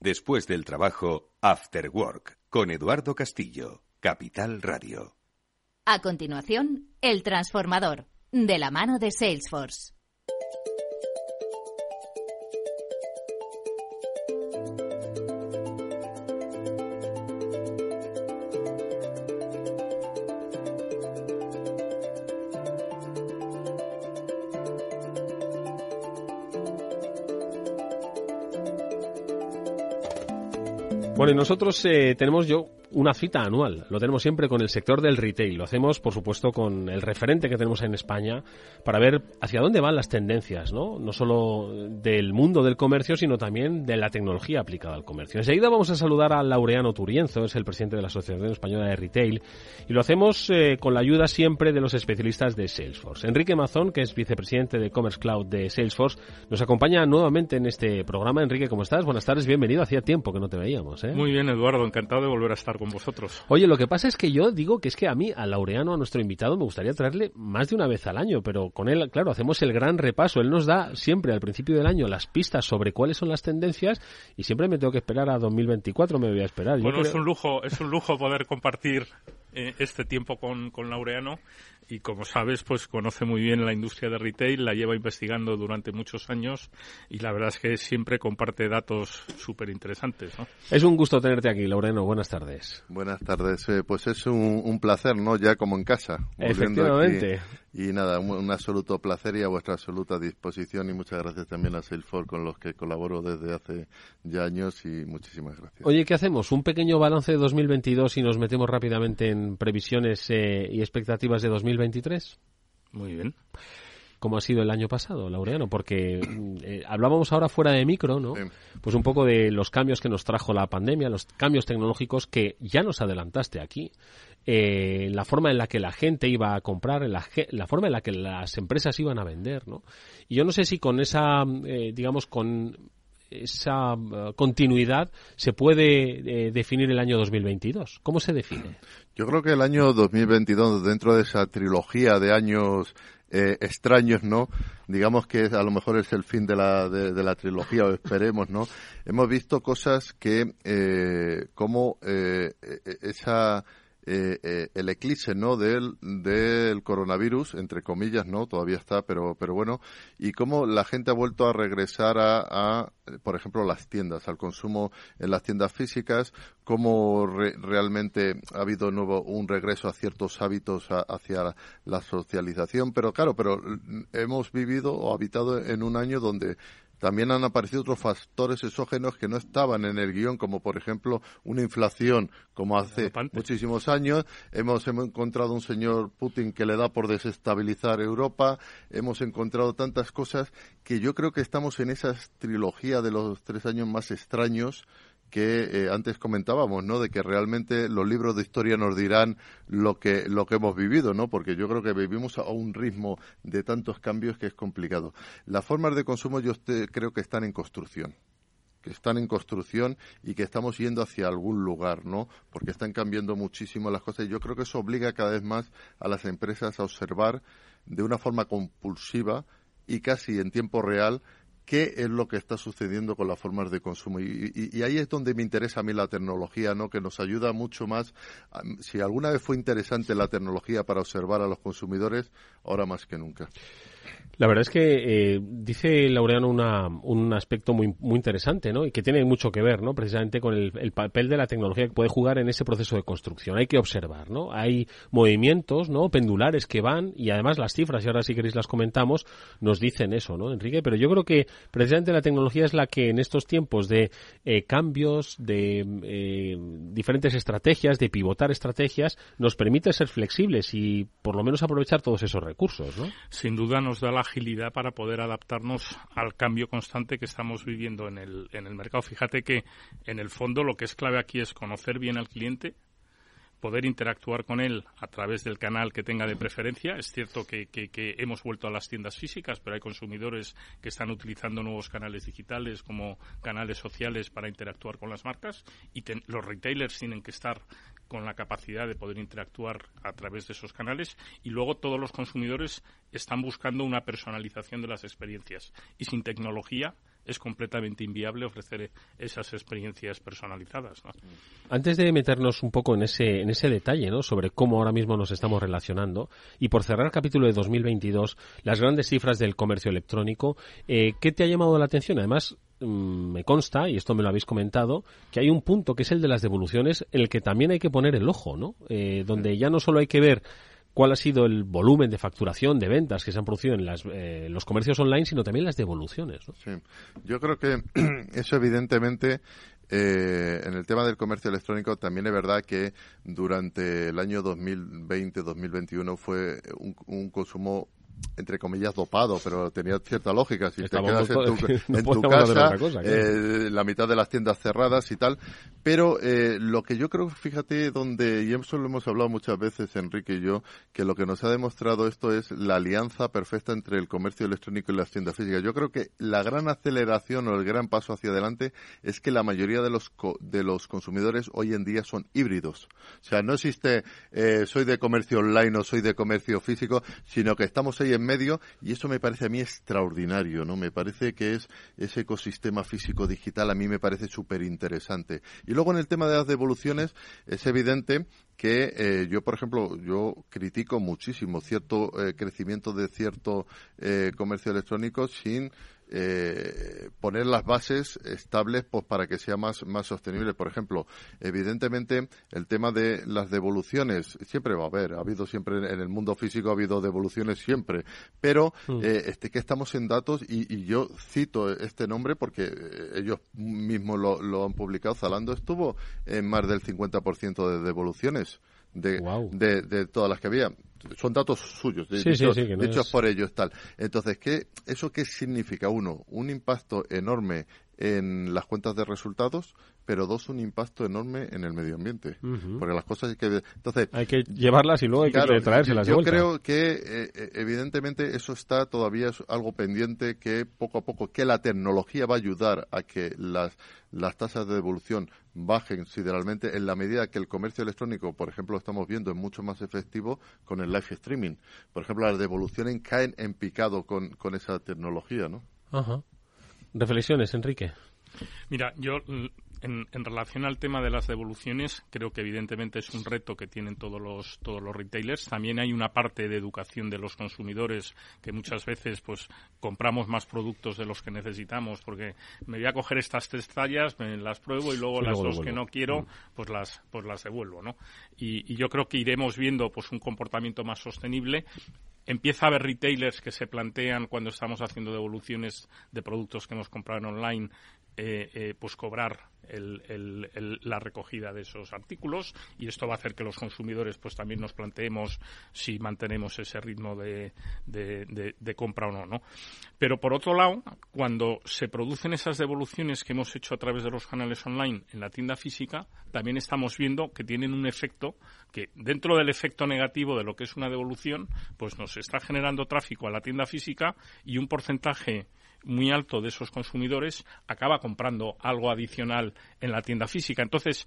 Después del trabajo, After Work, con Eduardo Castillo, Capital Radio. A continuación, El Transformador, de la mano de Salesforce. Bueno, nosotros eh, tenemos yo una cita anual. Lo tenemos siempre con el sector del retail. Lo hacemos, por supuesto, con el referente que tenemos en España para ver hacia dónde van las tendencias, ¿no? No solo del mundo del comercio, sino también de la tecnología aplicada al comercio. Enseguida vamos a saludar a Laureano Turienzo, es el presidente de la Asociación Española de Retail, y lo hacemos eh, con la ayuda siempre de los especialistas de Salesforce. Enrique Mazón, que es vicepresidente de Commerce Cloud de Salesforce, nos acompaña nuevamente en este programa. Enrique, ¿cómo estás? Buenas tardes, bienvenido. Hacía tiempo que no te veíamos, ¿eh? Muy bien, Eduardo, encantado de volver a estar con vosotros. Oye, lo que pasa es que yo digo que es que a mí, a Laureano, a nuestro invitado, me gustaría traerle más de una vez al año, pero con él, claro, hacemos el gran repaso. Él nos da siempre al principio del año las pistas sobre cuáles son las tendencias y siempre me tengo que esperar a 2024, me voy a esperar. Bueno, es un lujo, es un lujo poder compartir eh, este tiempo con, con Laureano y como sabes, pues conoce muy bien la industria de retail, la lleva investigando durante muchos años y la verdad es que siempre comparte datos súper interesantes. Es un gusto tenerte aquí, Loreno. Buenas tardes. Buenas tardes. Eh, pues es un, un, placer, ¿no? Ya como en casa. Efectivamente. Y nada, un, absoluto placer y a vuestra absoluta disposición y muchas gracias también a Salesforce con los que colaboro desde hace ya años y muchísimas gracias. Oye, ¿qué hacemos? ¿Un pequeño balance de 2022 y nos metemos rápidamente en previsiones eh, y expectativas de 2023? Muy bien. ¿Cómo ha sido el año pasado, Laureano? Porque eh, hablábamos ahora fuera de micro, ¿no? Pues un poco de los cambios que nos trajo la pandemia, los cambios tecnológicos que ya nos adelantaste aquí eh, la forma en la que la gente iba a comprar, la, la, forma en la que las empresas iban a vender, ¿no? Y yo no sé si con esa, eh, digamos, con esa uh, continuidad se puede eh, definir el año 2022. ¿Cómo se define? Yo creo que el año 2022, dentro de esa trilogía de años eh, extraños, ¿no? Digamos que a lo mejor es el fin de la, de, la trilogía, o esperemos, ¿no? Hemos visto cosas que, eh, como eh, esa eh, eh, el eclipse no del, coronavirus entre comillas no todavía está pero pero bueno. Y cómo la gente ha vuelto a regresar a, por ejemplo las tiendas al consumo en las tiendas físicas cómo realmente ha habido nuevo un regreso a ciertos hábitos hacia la socialización. Pero claro pero hemos vivido o habitado en un año donde también han aparecido otros factores exógenos que no estaban en el guion, como por ejemplo una inflación, como hace muchísimos años. Hemos, hemos, encontrado un señor Putin que le da por desestabilizar Europa. Hemos encontrado tantas cosas que yo creo que estamos en esa trilogía de los tres años más extraños que eh, antes comentábamos, ¿no? De que realmente los libros de historia nos dirán lo que lo que hemos vivido, ¿no? Porque yo creo que vivimos a un ritmo de tantos cambios que es complicado. Las formas de consumo yo creo que están en construcción que están en construcción y que estamos yendo hacia algún lugar, ¿no? Porque están cambiando muchísimo las cosas y yo creo que eso obliga cada vez más a las empresas a observar de una forma compulsiva y casi en tiempo real qué es lo que está sucediendo con las formas de consumo. Y, ahí es donde me interesa a mí la tecnología, ¿no? que nos ayuda mucho más. Si alguna vez fue interesante la tecnología para observar a los consumidores, ahora más que nunca. La verdad es que eh, dice Laureano una, un aspecto muy, muy interesante, ¿no? Y que tiene mucho que ver, ¿no? Precisamente con el, papel de la tecnología que puede jugar en ese proceso de construcción. Hay que observar, ¿no? Hay movimientos, ¿no? Pendulares que van y además las cifras, y ahora si queréis las comentamos, nos dicen eso, ¿no, Enrique? Pero yo creo que precisamente la tecnología es la que en estos tiempos de eh, cambios, de eh, diferentes estrategias, de pivotar estrategias, nos permite ser flexibles y por lo menos aprovechar todos esos recursos, ¿no? Sin duda nos da la agilidad para poder adaptarnos al cambio constante que estamos viviendo en el, en el mercado. Fíjate que en el fondo lo que es clave aquí es conocer bien al cliente, poder interactuar con él a través del canal que tenga de preferencia. Es cierto que, que, hemos vuelto a las tiendas físicas, pero hay consumidores que están utilizando nuevos canales digitales como canales sociales para interactuar con las marcas y los retailers tienen que estar con la capacidad de poder interactuar a través de esos canales y luego todos los consumidores están buscando una personalización de las experiencias y sin tecnología es completamente inviable ofrecer esas experiencias personalizadas. Antes de meternos un poco en ese, en ese detalle ¿no? sobre cómo ahora mismo nos estamos relacionando, y por cerrar el capítulo de 2022, las grandes cifras del comercio electrónico, eh, ¿qué te ha llamado la atención? Además, mm, me consta, y esto me lo habéis comentado, que hay un punto que es el de las devoluciones en el que también hay que poner el ojo, ¿no? Eh, donde ya no solo hay que ver cuál ha sido el volumen de facturación, de ventas que se han producido en eh, los comercios online, sino también las devoluciones. Sí, yo creo que eso evidentemente eh, en el tema del comercio electrónico también es verdad que durante el año 2020-2021 fue un, consumo entre comillas, dopado, pero tenía cierta lógica. Si te quedas en tu, casa, eh, la mitad de las tiendas cerradas y tal. Pero eh, lo que yo creo, fíjate, donde, y eso lo hemos hablado muchas veces, Enrique y yo, que lo que nos ha demostrado esto es la alianza perfecta entre el comercio electrónico y las tiendas físicas. Yo creo que la gran aceleración o el gran paso hacia adelante es que la mayoría de los, de los consumidores hoy en día son híbridos. O sea, no existe eh, soy de comercio online o soy de comercio físico, sino que estamos ahí en medio y eso me parece a mí extraordinario, ¿no? Me parece que es ese ecosistema físico digital a mí me parece súper interesante. Y luego en el tema de las devoluciones es evidente que eh, yo, por ejemplo, yo critico muchísimo cierto eh, crecimiento de cierto eh, comercio electrónico sin eh, poner las bases estables pues, para que sea más, más sostenible. Por ejemplo, evidentemente el tema de las devoluciones siempre va a haber, ha habido siempre en el mundo físico, ha habido devoluciones siempre, pero mm. eh, este, que estamos en datos y, y, yo cito este nombre porque eh, ellos mismos lo, lo han publicado, Zalando estuvo en más del 50% de devoluciones. De, de, de, todas las que había son datos suyos, de, hechos por ellos tal. Entonces, ¿qué, ¿eso qué significa? Uno, un impacto enorme en las cuentas de resultados, pero dos, un impacto enorme en el medio ambiente. Porque las cosas hay que... Entonces, hay que llevarlas y luego hay que traérselas Yo, yo creo que, eh, eh, evidentemente, eso está todavía es algo pendiente que poco a poco, que la tecnología va a ayudar a que las, las tasas de devolución bajen considerablemente en la medida que el comercio electrónico, por ejemplo, lo estamos viendo, es mucho más efectivo con el live streaming. Por ejemplo, las devoluciones caen en picado con, con esa tecnología, ¿no? Ajá. Reflexiones, Enrique. Mira, yo en, relación al tema de las devoluciones, creo que evidentemente es un reto que tienen todos los, todos los retailers. También hay una parte de educación de los consumidores que muchas veces pues compramos más productos de los que necesitamos porque me voy a coger estas tres tallas, me las pruebo y luego las dos que no quiero, mm. pues las, pues las devuelvo, ¿no? Y, y yo creo que iremos viendo pues un comportamiento más sostenible empieza a haber retailers que se plantean cuando estamos haciendo devoluciones de productos que hemos comprado online eh, eh, pues cobrar la recogida de esos artículos y esto va a hacer que los consumidores pues también nos planteemos si mantenemos ese ritmo de, compra o no, no. Pero por otro lado, cuando se producen esas devoluciones que hemos hecho a través de los canales online en la tienda física, también estamos viendo que tienen un efecto que dentro del efecto negativo de lo que es una devolución, pues nos está generando tráfico a la tienda física y un porcentaje muy alto de esos consumidores acaba comprando algo adicional en la tienda física. Entonces,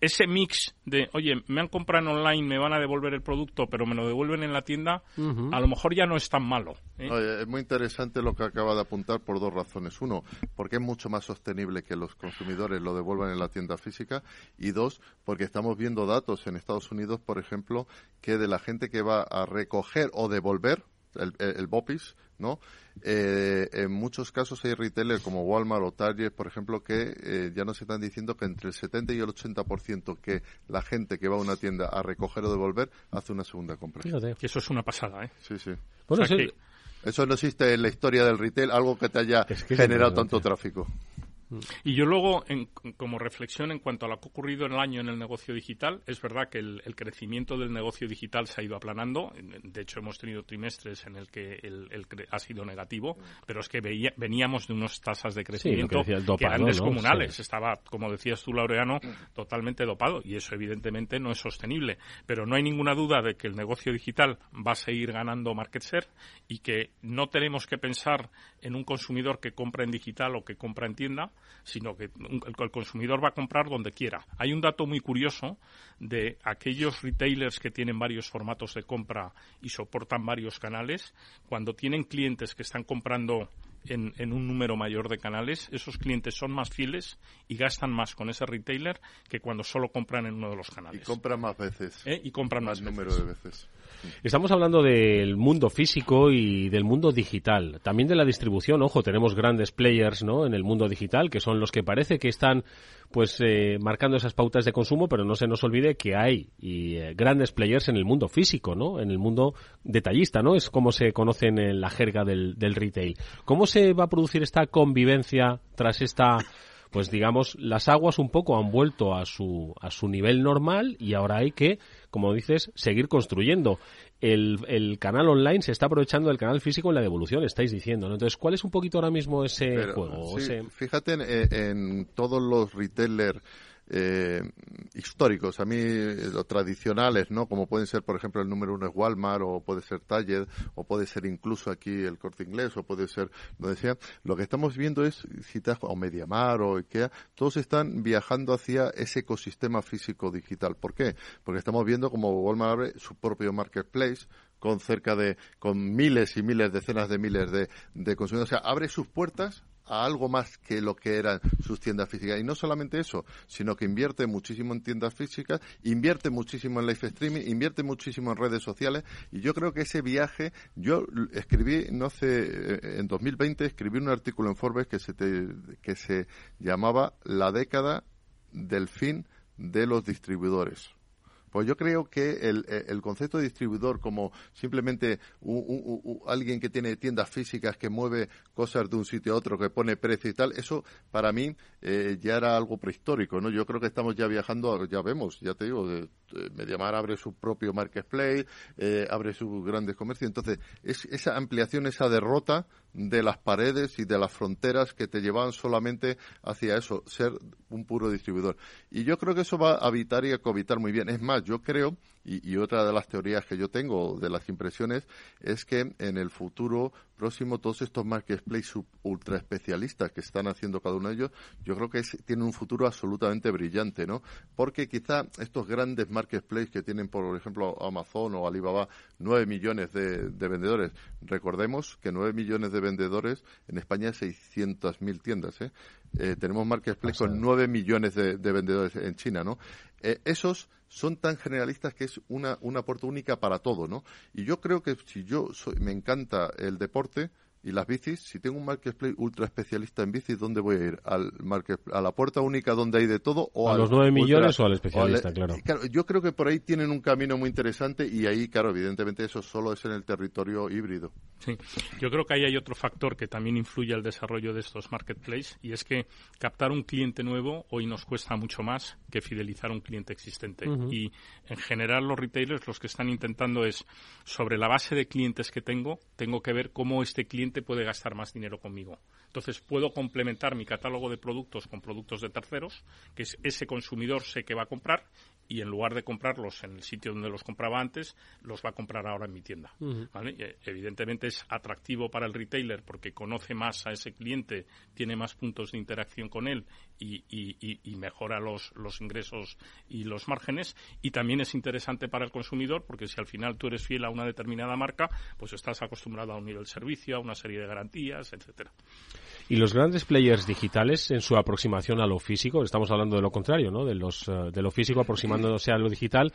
ese mix de, oye, me han comprado en online, me van a devolver el producto, pero me lo devuelven en la tienda, a lo mejor ya no es tan malo. ¿eh? Oye, es muy interesante lo que acaba de apuntar por dos razones. Uno, porque es mucho más sostenible que los consumidores lo devuelvan en la tienda física. Y dos, porque estamos viendo datos en Estados Unidos, por ejemplo, que de la gente que va a recoger o devolver el, el BOPIS, ¿no? Eh, en muchos casos hay retailers como Walmart o Target, por ejemplo, que eh, ya nos están diciendo que entre el 70 y el 80% que la gente que va a una tienda a recoger o devolver hace una segunda compra. Que eso es una pasada, ¿eh? Sí, sí. Eso no existe en la historia del retail, algo que te haya generado tanto tráfico. Y yo luego, como reflexión en cuanto a lo que ha ocurrido en el año en el negocio digital, es verdad que el, crecimiento del negocio digital se ha ido aplanando. De hecho, hemos tenido trimestres en el que el, ha sido negativo, pero es que veníamos de unas tasas de crecimiento que, eran descomunales. Estaba, como decías tú, Laureano, totalmente dopado y eso evidentemente no es sostenible. Pero no hay ninguna duda de que el negocio digital va a seguir ganando market share y que no tenemos que pensar en un consumidor que compra en digital o que compra en tienda, sino que el, consumidor va a comprar donde quiera. Hay un dato muy curioso de aquellos retailers que tienen varios formatos de compra y soportan varios canales, cuando tienen clientes que están comprando en, un número mayor de canales, esos clientes son más fieles y gastan más con ese retailer que cuando solo compran en uno de los canales. Y compran más veces. ¿Eh? Y compran más, número de veces. Estamos hablando del mundo físico y del mundo digital, también de la distribución. Ojo, tenemos grandes players, ¿no? En el mundo digital que son los que parece que están, pues, eh, marcando esas pautas de consumo, pero no se nos olvide que hay y, eh, grandes players en el mundo físico, ¿no? En el mundo detallista, ¿no? Es como se conocen en la jerga del, del retail. ¿Cómo se va a producir esta convivencia tras esta pues digamos, las aguas un poco han vuelto a su, a su nivel normal y ahora hay que, como dices, seguir construyendo. El, el canal online se está aprovechando del canal físico en la devolución, estáis diciendo. Entonces, ¿cuál es un poquito ahora mismo ese juego? Fíjate en, en, todos los retailers eh, históricos, a mí los tradicionales, ¿no? Como pueden ser, por ejemplo, el número uno es Walmart, o puede ser Target, o puede ser incluso aquí el Corte Inglés, o puede ser lo decía. Lo que estamos viendo es, citas, o Mediamar, o Ikea, todos están viajando hacia ese ecosistema físico digital. ¿Por qué? Porque estamos viendo como Walmart abre su propio marketplace, con cerca de, con miles y miles, decenas de miles de, de consumidores. O sea, abre sus puertas a algo más que lo que eran sus tiendas físicas. Y no solamente eso, sino que invierte muchísimo en tiendas físicas, invierte muchísimo en live streaming, invierte muchísimo en redes sociales. Y yo creo que ese viaje, yo escribí, no sé, eh, en 2020 escribí un artículo en Forbes que se, que se llamaba La década del fin de los distribuidores pues yo creo que el, el concepto de distribuidor como simplemente alguien que tiene tiendas físicas que mueve cosas de un sitio a otro, que pone precio y tal, eso para mí eh, ya era algo prehistórico, ¿no? Yo creo que estamos ya viajando, ya vemos, ya te digo, de, Mediamar abre su propio marketplace, eh, abre sus grandes comercios, entonces es, esa ampliación, esa derrota de las paredes y de las fronteras que te llevaban solamente hacia eso, ser un puro distribuidor. Y yo creo que eso va a evitar y a cohabitar muy bien. Es más, yo creo Y, y, otra de las teorías que yo tengo de las impresiones es que en el futuro próximo todos estos marketplaces ultra especialistas que están haciendo cada uno de ellos, yo creo que es, tienen un futuro absolutamente brillante, ¿no? Porque quizá estos grandes marketplaces que tienen, por ejemplo, Amazon o Alibaba, nueve millones de, vendedores. Recordemos que nueve millones de vendedores en España hay 600.000 tiendas, ¿eh? eh tenemos marketplaces con nueve millones de, vendedores en China, ¿no? Eh, esos son tan generalistas que es una, una puerta única para todo, ¿no? Y yo creo que si yo soy, me encanta el deporte, y las bicis, si tengo un marketplace ultra especialista en bicis, ¿dónde voy a ir? ¿Al market, ¿A la puerta única donde hay de todo? O ¿A los nueve millones o al especialista, claro. Yo creo que por ahí tienen un camino muy interesante y ahí, claro, evidentemente eso solo es en el territorio híbrido. Sí, yo creo que ahí hay otro factor que también influye al desarrollo de estos marketplaces y es que captar un cliente nuevo hoy nos cuesta mucho más que fidelizar un cliente existente. Y en general los retailers los que están intentando es, sobre la base de clientes que tengo, tengo que ver cómo este cliente puede gastar más dinero conmigo. Entonces puedo complementar mi catálogo de productos con productos de terceros, que es ese consumidor sé que va a comprar y en lugar de comprarlos en el sitio donde los compraba antes, los va a comprar ahora en mi tienda. Eh, evidentemente es atractivo para el retailer porque conoce más a ese cliente, tiene más puntos de interacción con él y, mejora los, los ingresos y los márgenes. Y también es interesante para el consumidor porque si al final tú eres fiel a una determinada marca, pues estás acostumbrado a un nivel de servicio, a una serie de garantías, etcétera. Y los grandes players digitales en su aproximación a lo físico, estamos hablando de lo contrario, ¿no? De los eh, de lo físico aproximándose a lo digital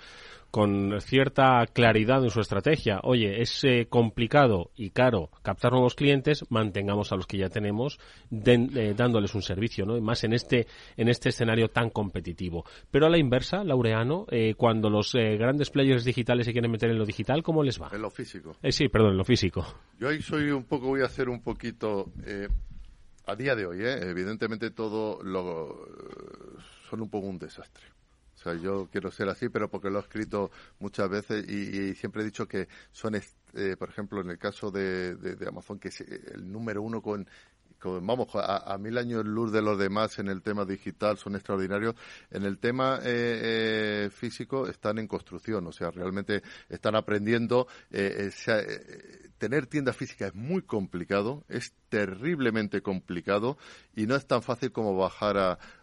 con cierta claridad en su estrategia. Oye, es eh, complicado y caro captar nuevos clientes, mantengamos a los que ya tenemos eh, dándoles un servicio, ¿no? Y más en este en este escenario tan competitivo. Pero a la inversa, Laureano, cuando los grandes players digitales se quieren meter en lo digital, ¿cómo les va? En lo físico. sí, perdón, en lo físico. Yo ahí soy un poco, voy a hacer un poquito a día de hoy, ¿eh? evidentemente todo lo son un poco un desastre. O sea, yo quiero ser así, pero porque lo he escrito muchas veces y, siempre he dicho que son, eh, por ejemplo, en el caso de, Amazon, que es el número uno con vamos, a, mil años luz de los demás en el tema digital son extraordinarios. En el tema eh, físico están en construcción, o sea, realmente están aprendiendo. Eh, tener tienda física es muy complicado, es terriblemente complicado y no es tan fácil como bajar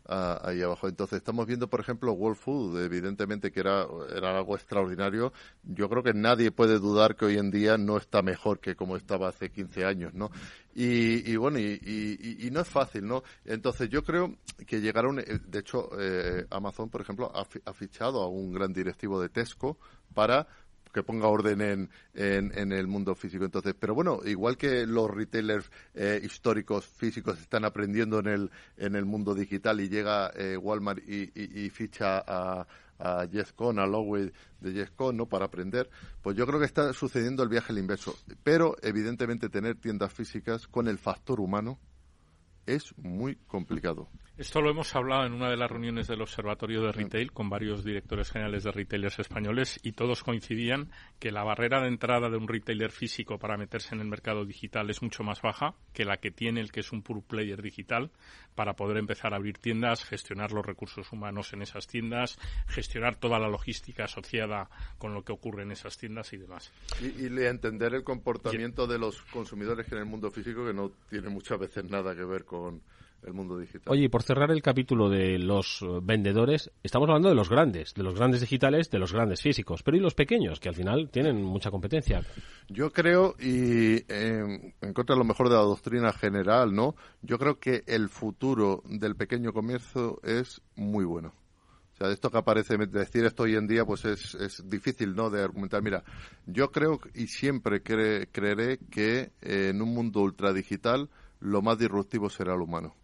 a, ahí abajo. Entonces, estamos viendo, por ejemplo, World Food, evidentemente que era, algo extraordinario. Yo creo que nadie puede dudar que hoy en día no está mejor que como estaba hace 15 años, ¿no? Y, bueno, y, no es fácil, ¿no? Entonces, yo creo que llegará un. De hecho, eh, Amazon, por ejemplo, ha fichado a un gran directivo de Tesco para que ponga orden en, en, el mundo físico. Entonces, pero bueno, igual que los retailers eh, históricos físicos están aprendiendo en el, en el mundo digital y llega eh, Walmart y, ficha a, a Con, a Lowe de Con, ¿no? Para aprender, pues yo creo que está sucediendo el viaje al inverso. Pero, evidentemente, tener tiendas físicas con el factor humano es muy complicado. Esto lo hemos hablado en una de las reuniones del Observatorio de Retail con varios directores generales de retailers españoles y todos coincidían que la barrera de entrada de un retailer físico para meterse en el mercado digital es mucho más baja que la que tiene el que es un pure player digital para poder empezar a abrir tiendas, gestionar los recursos humanos en esas tiendas, gestionar toda la logística asociada con lo que ocurre en esas tiendas y demás. Y, entender el comportamiento de los consumidores en el mundo físico que no tiene muchas veces nada que ver con el mundo digital. Oye, y por cerrar el capítulo de los eh, vendedores, estamos hablando de los grandes, de los grandes digitales, de los grandes físicos, pero ¿y los pequeños, que al final tienen mucha competencia? Yo creo, y en contra de lo mejor de la doctrina general, ¿no? Yo creo que el futuro del pequeño comercio es muy bueno. O sea, esto que aparece, decir esto hoy en día, pues es, es difícil, ¿no?, de argumentar. Mira, yo creo y siempre creeré que en un mundo ultradigital lo más disruptivo será el humano.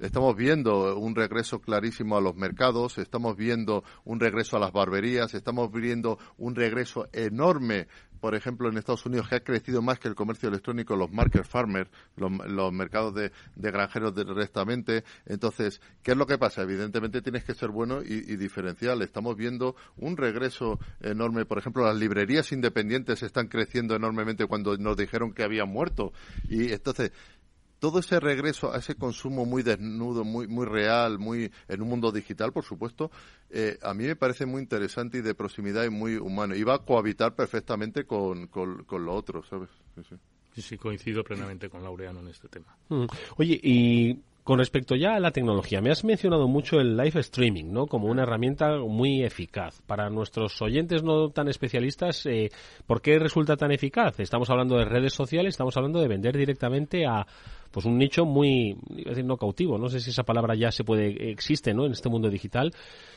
Estamos viendo un regreso clarísimo a los mercados, estamos viendo un regreso a las barberías, estamos viendo un regreso enorme por ejemplo, en Estados Unidos, que ha crecido más que el comercio electrónico, los market farmers, los, mercados de, granjeros directamente. Entonces, ¿qué es lo que pasa? Evidentemente tienes que ser bueno y, diferencial. Estamos viendo un regreso enorme. Por ejemplo, las librerías independientes están creciendo enormemente cuando nos dijeron que habían muerto. Y entonces, todo ese regreso a ese consumo muy desnudo, muy, muy real, muy en un mundo digital, por supuesto, eh, a mí me parece muy interesante y de proximidad y muy humano. Y va a cohabitar perfectamente con, con, lo otro, ¿sabes? Sí, sí. coincido plenamente con Laureano en este tema. Mm. Oye, y con respecto ya a la tecnología, me has mencionado mucho el live streaming, ¿no? Como una herramienta muy eficaz. Para nuestros oyentes no tan especialistas, eh, ¿por qué resulta tan eficaz? Estamos hablando de redes sociales, estamos hablando de vender directamente a pues un nicho muy, a decir no cautivo, no sé si esa palabra ya se puede, existe, ¿no? En este mundo digital,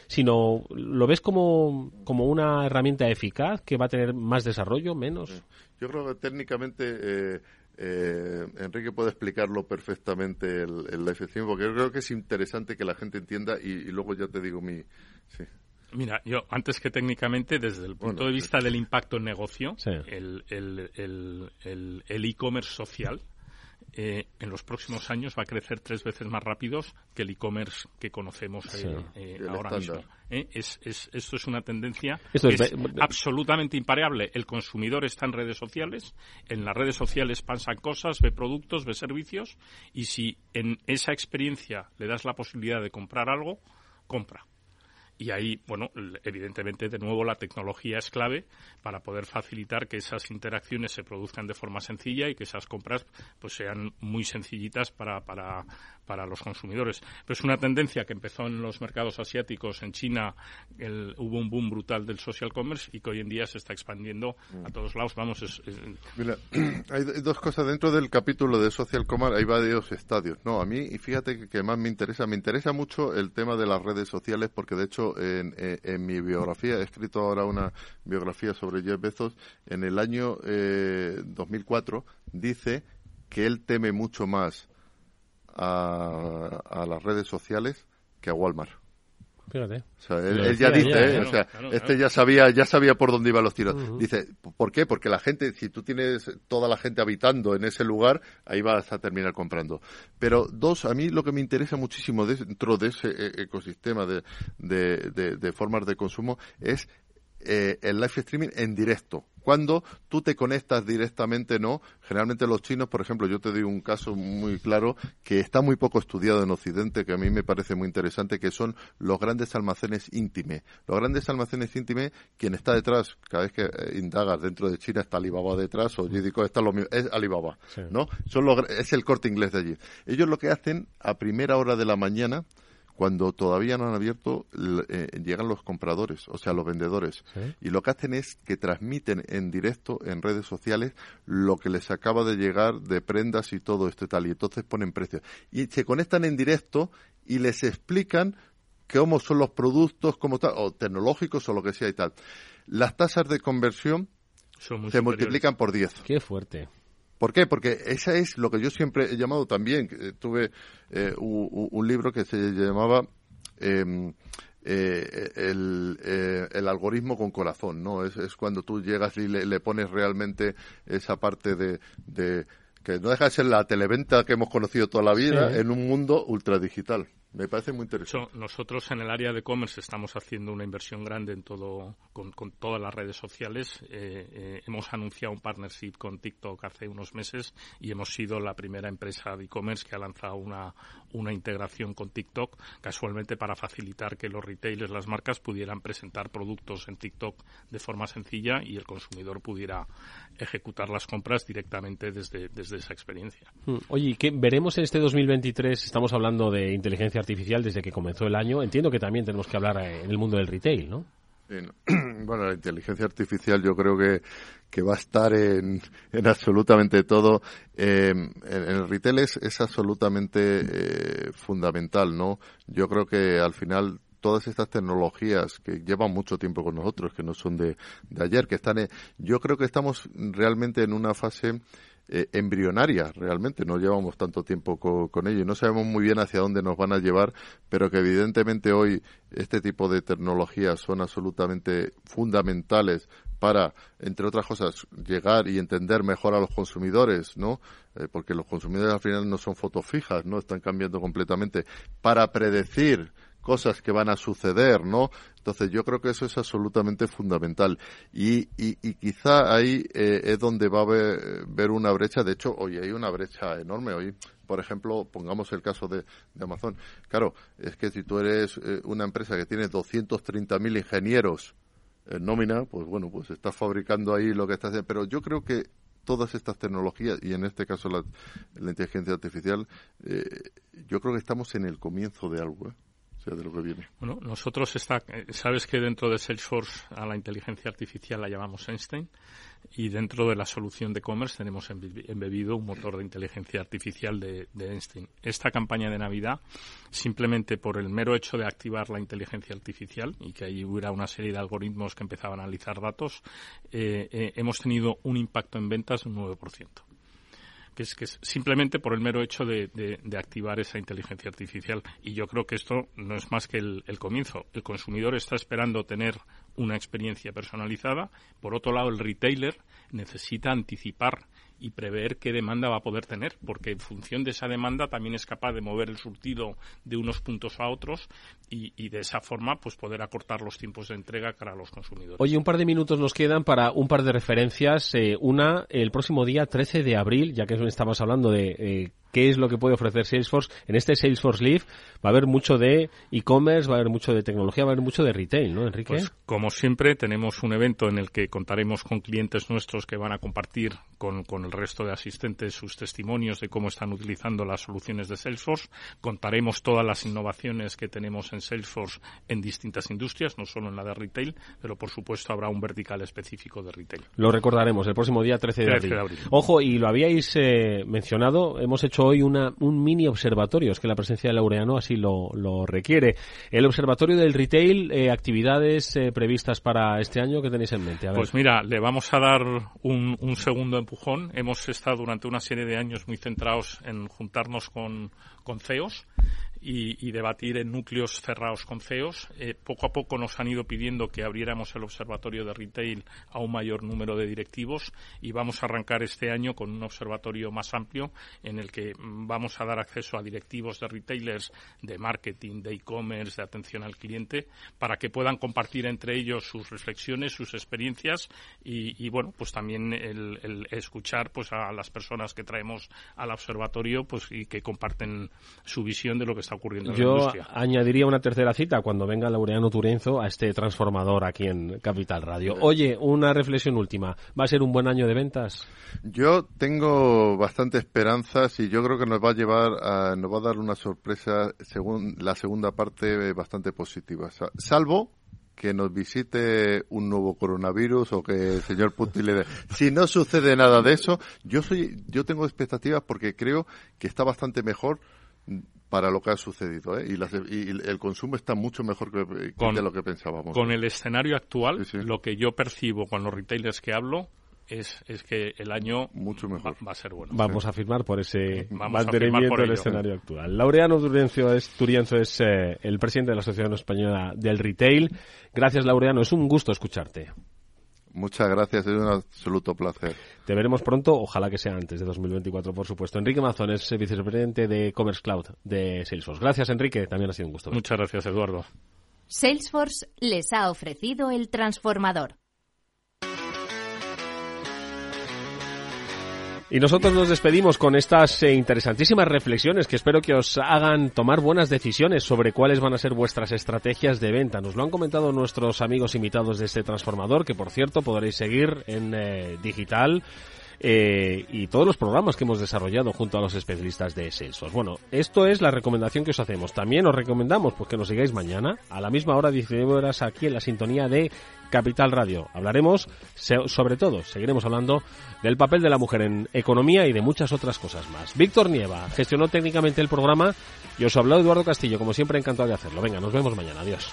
sino lo ves como, como una herramienta eficaz que va a tener más desarrollo, menos. Yo creo que técnicamente eh, eh, Enrique puede explicarlo perfectamente el, el live stream, porque yo creo que es interesante que la gente entienda y, luego ya te digo mi... Mira, yo antes que técnicamente, desde el punto de vista del impacto en negocio, el e-commerce social, eh, en los próximos años va a crecer tres veces más rápido que el e-commerce que conocemos eh, eh, ahora mismo. Es, esto es una tendencia absolutamente impareable. El consumidor está en redes sociales, en las redes sociales pasan cosas, ve productos, ve servicios, y si en esa experiencia le das la posibilidad de comprar algo, compra. Y ahí, bueno, evidentemente, de nuevo, la tecnología es clave para poder facilitar que esas interacciones se produzcan de forma sencilla y que esas compras pues sean muy sencillitas para, para, para los consumidores. Pero es una tendencia que empezó en los mercados asiáticos, en China hubo un boom brutal del social commerce y que hoy en día se está expandiendo a todos lados. Vamos, hay dos cosas dentro del capítulo de social commerce, hay varios estadios. No, a mí, y fíjate que, más me interesa, me interesa mucho el tema de las redes sociales porque de hecho en, en, mi biografía, he escrito ahora una biografía sobre Jeff Bezos, en el año eh, 2004 dice que él teme mucho más a, las redes sociales que a Walmart. Fíjate. O sea, él, ya dice, ¿eh? o sea, este ya sabía, ya sabía por dónde iban los tiros. Dice, ¿por qué? Porque la gente, si tú tienes toda la gente habitando en ese lugar, ahí vas a terminar comprando. Pero dos, a mí lo que me interesa muchísimo dentro de ese e, ecosistema de, de, de formas de consumo es eh, el live streaming en directo. Cuando tú te conectas directamente, no. Generalmente los chinos, por ejemplo, yo te doy un caso muy claro que está muy poco estudiado en Occidente, que a mí me parece muy interesante, que son los grandes almacenes íntimes. Los grandes almacenes íntimes, quien está detrás, cada vez que eh, indagas dentro de China está Alibaba detrás, o yo digo, está lo mismo, es Alibaba, ¿no? Son es el corte inglés de allí. Ellos lo que hacen a primera hora de la mañana, cuando todavía no han abierto, eh, llegan los compradores, o sea, los vendedores. Y lo que hacen es que transmiten en directo en redes sociales lo que les acaba de llegar de prendas y todo esto y tal. Y entonces ponen precios. Y se conectan en directo y les explican cómo son los productos, cómo tal, o tecnológicos o lo que sea y tal. Las tasas de conversión se multiplican por 10. Qué fuerte. ¿Por qué? Porque esa es lo que yo siempre he llamado también. Tuve eh, un, libro que se llamaba em, eh, eh, el, algoritmo con corazón, ¿no? Es, cuando tú llegas y le, pones realmente esa parte de, que no deja de ser la televenta que hemos conocido toda la vida en un mundo ultradigital. Me parece muy interesante. nosotros en el área de e-commerce estamos haciendo una inversión grande en todo, con, todas las redes sociales. Eh, eh, hemos anunciado un partnership con TikTok hace unos meses y hemos sido la primera empresa de e-commerce que ha lanzado una, una integración con TikTok, casualmente para facilitar que los retailers, las marcas, pudieran presentar productos en TikTok de forma sencilla y el consumidor pudiera ejecutar las compras directamente desde, desde esa experiencia. Hmm. Oye, ¿qué veremos en este 2023? Estamos hablando de inteligencia artificial desde que comenzó el año. Entiendo que también tenemos que hablar eh, en el mundo del retail, ¿no? Bueno, la inteligencia artificial yo creo que, que va a estar en, en absolutamente todo. Eh, en, el retail es, es absolutamente eh, fundamental, ¿no? Yo creo que al final todas estas tecnologías que llevan mucho tiempo con nosotros, que no son de, de ayer, que están, yo creo que estamos realmente en una fase eh, embrionaria realmente, no llevamos tanto tiempo con ello y no sabemos muy bien hacia dónde nos van a llevar, pero que evidentemente hoy este tipo de tecnologías son absolutamente fundamentales para, entre otras cosas, llegar y entender mejor a los consumidores, ¿no? Eh, porque los consumidores al final no son fotos fijas, ¿no? Están cambiando completamente. Para predecir cosas que van a suceder, ¿no? Entonces yo creo que eso es absolutamente fundamental y, y, quizá ahí eh, es donde va a haber, una brecha. De hecho, hoy hay una brecha enorme. Hoy por ejemplo, pongamos el caso de, Amazon. Claro, es que si tú eres eh, una empresa que tiene 230.000 ingenieros en nómina, pues bueno, pues estás fabricando ahí lo que estás haciendo. Pero yo creo que todas estas tecnologías, y en este caso la, inteligencia artificial, eh, yo creo que estamos en el comienzo de algo. De lo que viene. Bueno, nosotros está, eh, sabes que dentro de Salesforce a la inteligencia artificial la llamamos Einstein y dentro de la solución de commerce tenemos embebido un motor de inteligencia artificial de, Einstein. Esta campaña de Navidad, simplemente por el mero hecho de activar la inteligencia artificial y que ahí hubiera una serie de algoritmos que empezaban a analizar datos, eh, eh, hemos tenido un impacto en ventas de un 9% que es, que simplemente por el mero hecho de, activar esa inteligencia artificial. Y yo creo que esto no es más que el comienzo. El consumidor está esperando tener una experiencia personalizada. Por otro lado, el retailer necesita anticipar y prever qué demanda va a poder tener, porque en función de esa demanda también es capaz de mover el surtido de unos puntos a otros y, de esa forma pues poder acortar los tiempos de entrega para los consumidores. Oye, un par de minutos nos quedan para un par de referencias. Eh, una, el próximo día 13 de abril, ya que estamos hablando de eh, qué es lo que puede ofrecer Salesforce. En este Salesforce Live va a haber mucho de e-commerce, va a haber mucho de tecnología, va a haber mucho de retail, ¿no, Enrique? Pues, como siempre, tenemos un evento en el que contaremos con clientes nuestros que van a compartir con, con el resto de asistentes sus testimonios de cómo están utilizando las soluciones de Salesforce. Contaremos todas las innovaciones que tenemos en Salesforce en distintas industrias, no solo en la de retail, pero por supuesto habrá un vertical específico de retail. Lo recordaremos el próximo día 13 de, abril. Ojo, y lo habíais eh, mencionado, hemos hecho hoy una, un mini observatorio, es que la presencia de Laureano así lo, lo requiere. El observatorio del retail, eh, actividades eh, previstas para este año, ¿qué tenéis en mente? Pues mira, le vamos a dar un, un segundo empujón. Hemos estado durante una serie de años muy centrados en juntarnos con, con CEOs y, debatir en núcleos cerrados con CEOs. Eh, poco a poco nos han ido pidiendo que abriéramos el observatorio de retail a un mayor número de directivos y vamos a arrancar este año con un observatorio más amplio en el que vamos a dar acceso a directivos de retailers, de marketing, de e-commerce, de atención al cliente, para que puedan compartir entre ellos sus reflexiones, sus experiencias y, bueno, pues también el, escuchar pues a las personas que traemos al observatorio pues y que comparten su visión de lo que está ocurriendo Yo en la industria. añadiría una tercera cita cuando venga Laureano Turenzo a este transformador aquí en Capital Radio. Oye, una reflexión última. ¿Va a ser un buen año de ventas? Yo tengo bastante esperanzas y yo creo que nos va a llevar a, nos va a dar una sorpresa según la segunda parte bastante positiva. Salvo que nos visite un nuevo coronavirus o que el señor Putin le dé. Si no sucede nada de eso, yo soy, yo tengo expectativas porque creo que está bastante mejor para lo que ha sucedido. ¿eh? Y, el consumo está mucho mejor que, de lo que pensábamos. Con el escenario actual, lo que yo percibo con los retailers que hablo es, es que el año mucho mejor. Va, a ser bueno. Vamos a firmar por ese mantenimiento del escenario actual. Laureano Turienzo es, Turienzo es eh, el presidente de la Asociación Española del Retail. Gracias, Laureano. Es un gusto escucharte. Muchas gracias, es un absoluto placer. Te veremos pronto, ojalá que sea antes de 2024, por supuesto. Enrique Mazón es vicepresidente de Commerce Cloud de Salesforce. Gracias, Enrique, también ha sido un gusto. Muchas gracias, Eduardo. Salesforce les ha ofrecido el transformador. Y nosotros nos despedimos con estas eh, interesantísimas reflexiones que espero que os hagan tomar buenas decisiones sobre cuáles van a ser vuestras estrategias de venta. Nos lo han comentado nuestros amigos invitados de este transformador, que por cierto podréis seguir en eh, digital. Eh, y todos los programas que hemos desarrollado junto a los especialistas de Salesforce. Bueno, esto es la recomendación que os hacemos. También os recomendamos pues, que nos sigáis mañana a la misma hora, 19 horas, aquí en la sintonía de Capital Radio. Hablaremos, sobre todo, seguiremos hablando del papel de la mujer en economía y de muchas otras cosas más. Víctor Nieva gestionó técnicamente el programa y os habló Eduardo Castillo, como siempre encantado de hacerlo. Venga, nos vemos mañana. Adiós.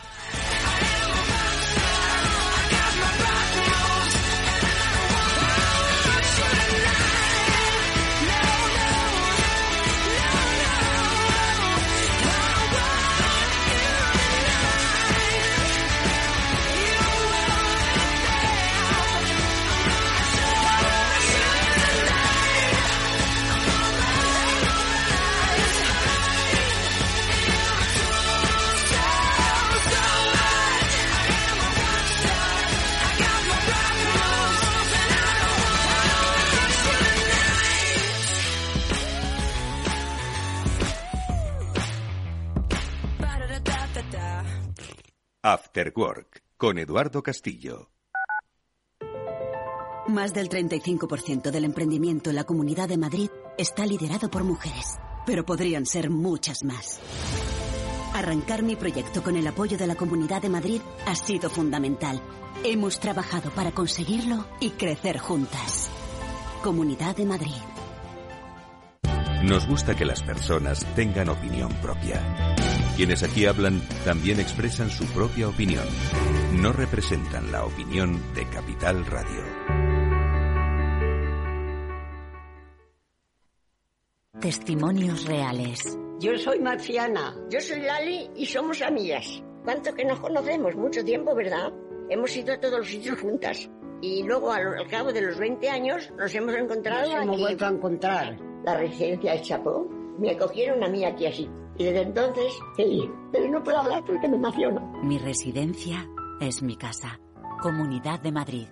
After Work con Eduardo Castillo. Más del 35% del emprendimiento en la Comunidad de Madrid está liderado por mujeres, pero podrían ser muchas más. Arrancar mi proyecto con el apoyo de la Comunidad de Madrid ha sido fundamental. Hemos trabajado para conseguirlo y crecer juntas. Comunidad de Madrid. Nos gusta que las personas tengan opinión propia. Quienes aquí hablan también expresan su propia opinión. No representan la opinión de Capital Radio. Testimonios reales. Yo soy Marciana. Yo soy Lali y somos amigas. ¿Cuánto que nos conocemos? Mucho tiempo, ¿verdad? Hemos ido a todos los sitios juntas. Y luego, al, cabo de los 20 años, nos hemos encontrado nos hemos vuelto a encontrar. La residencia de Chapó. Me acogieron a mí aquí así. Y desde entonces, feliz. Pero no puedo hablar porque me emociono. Mi residencia es mi casa. Comunidad de Madrid.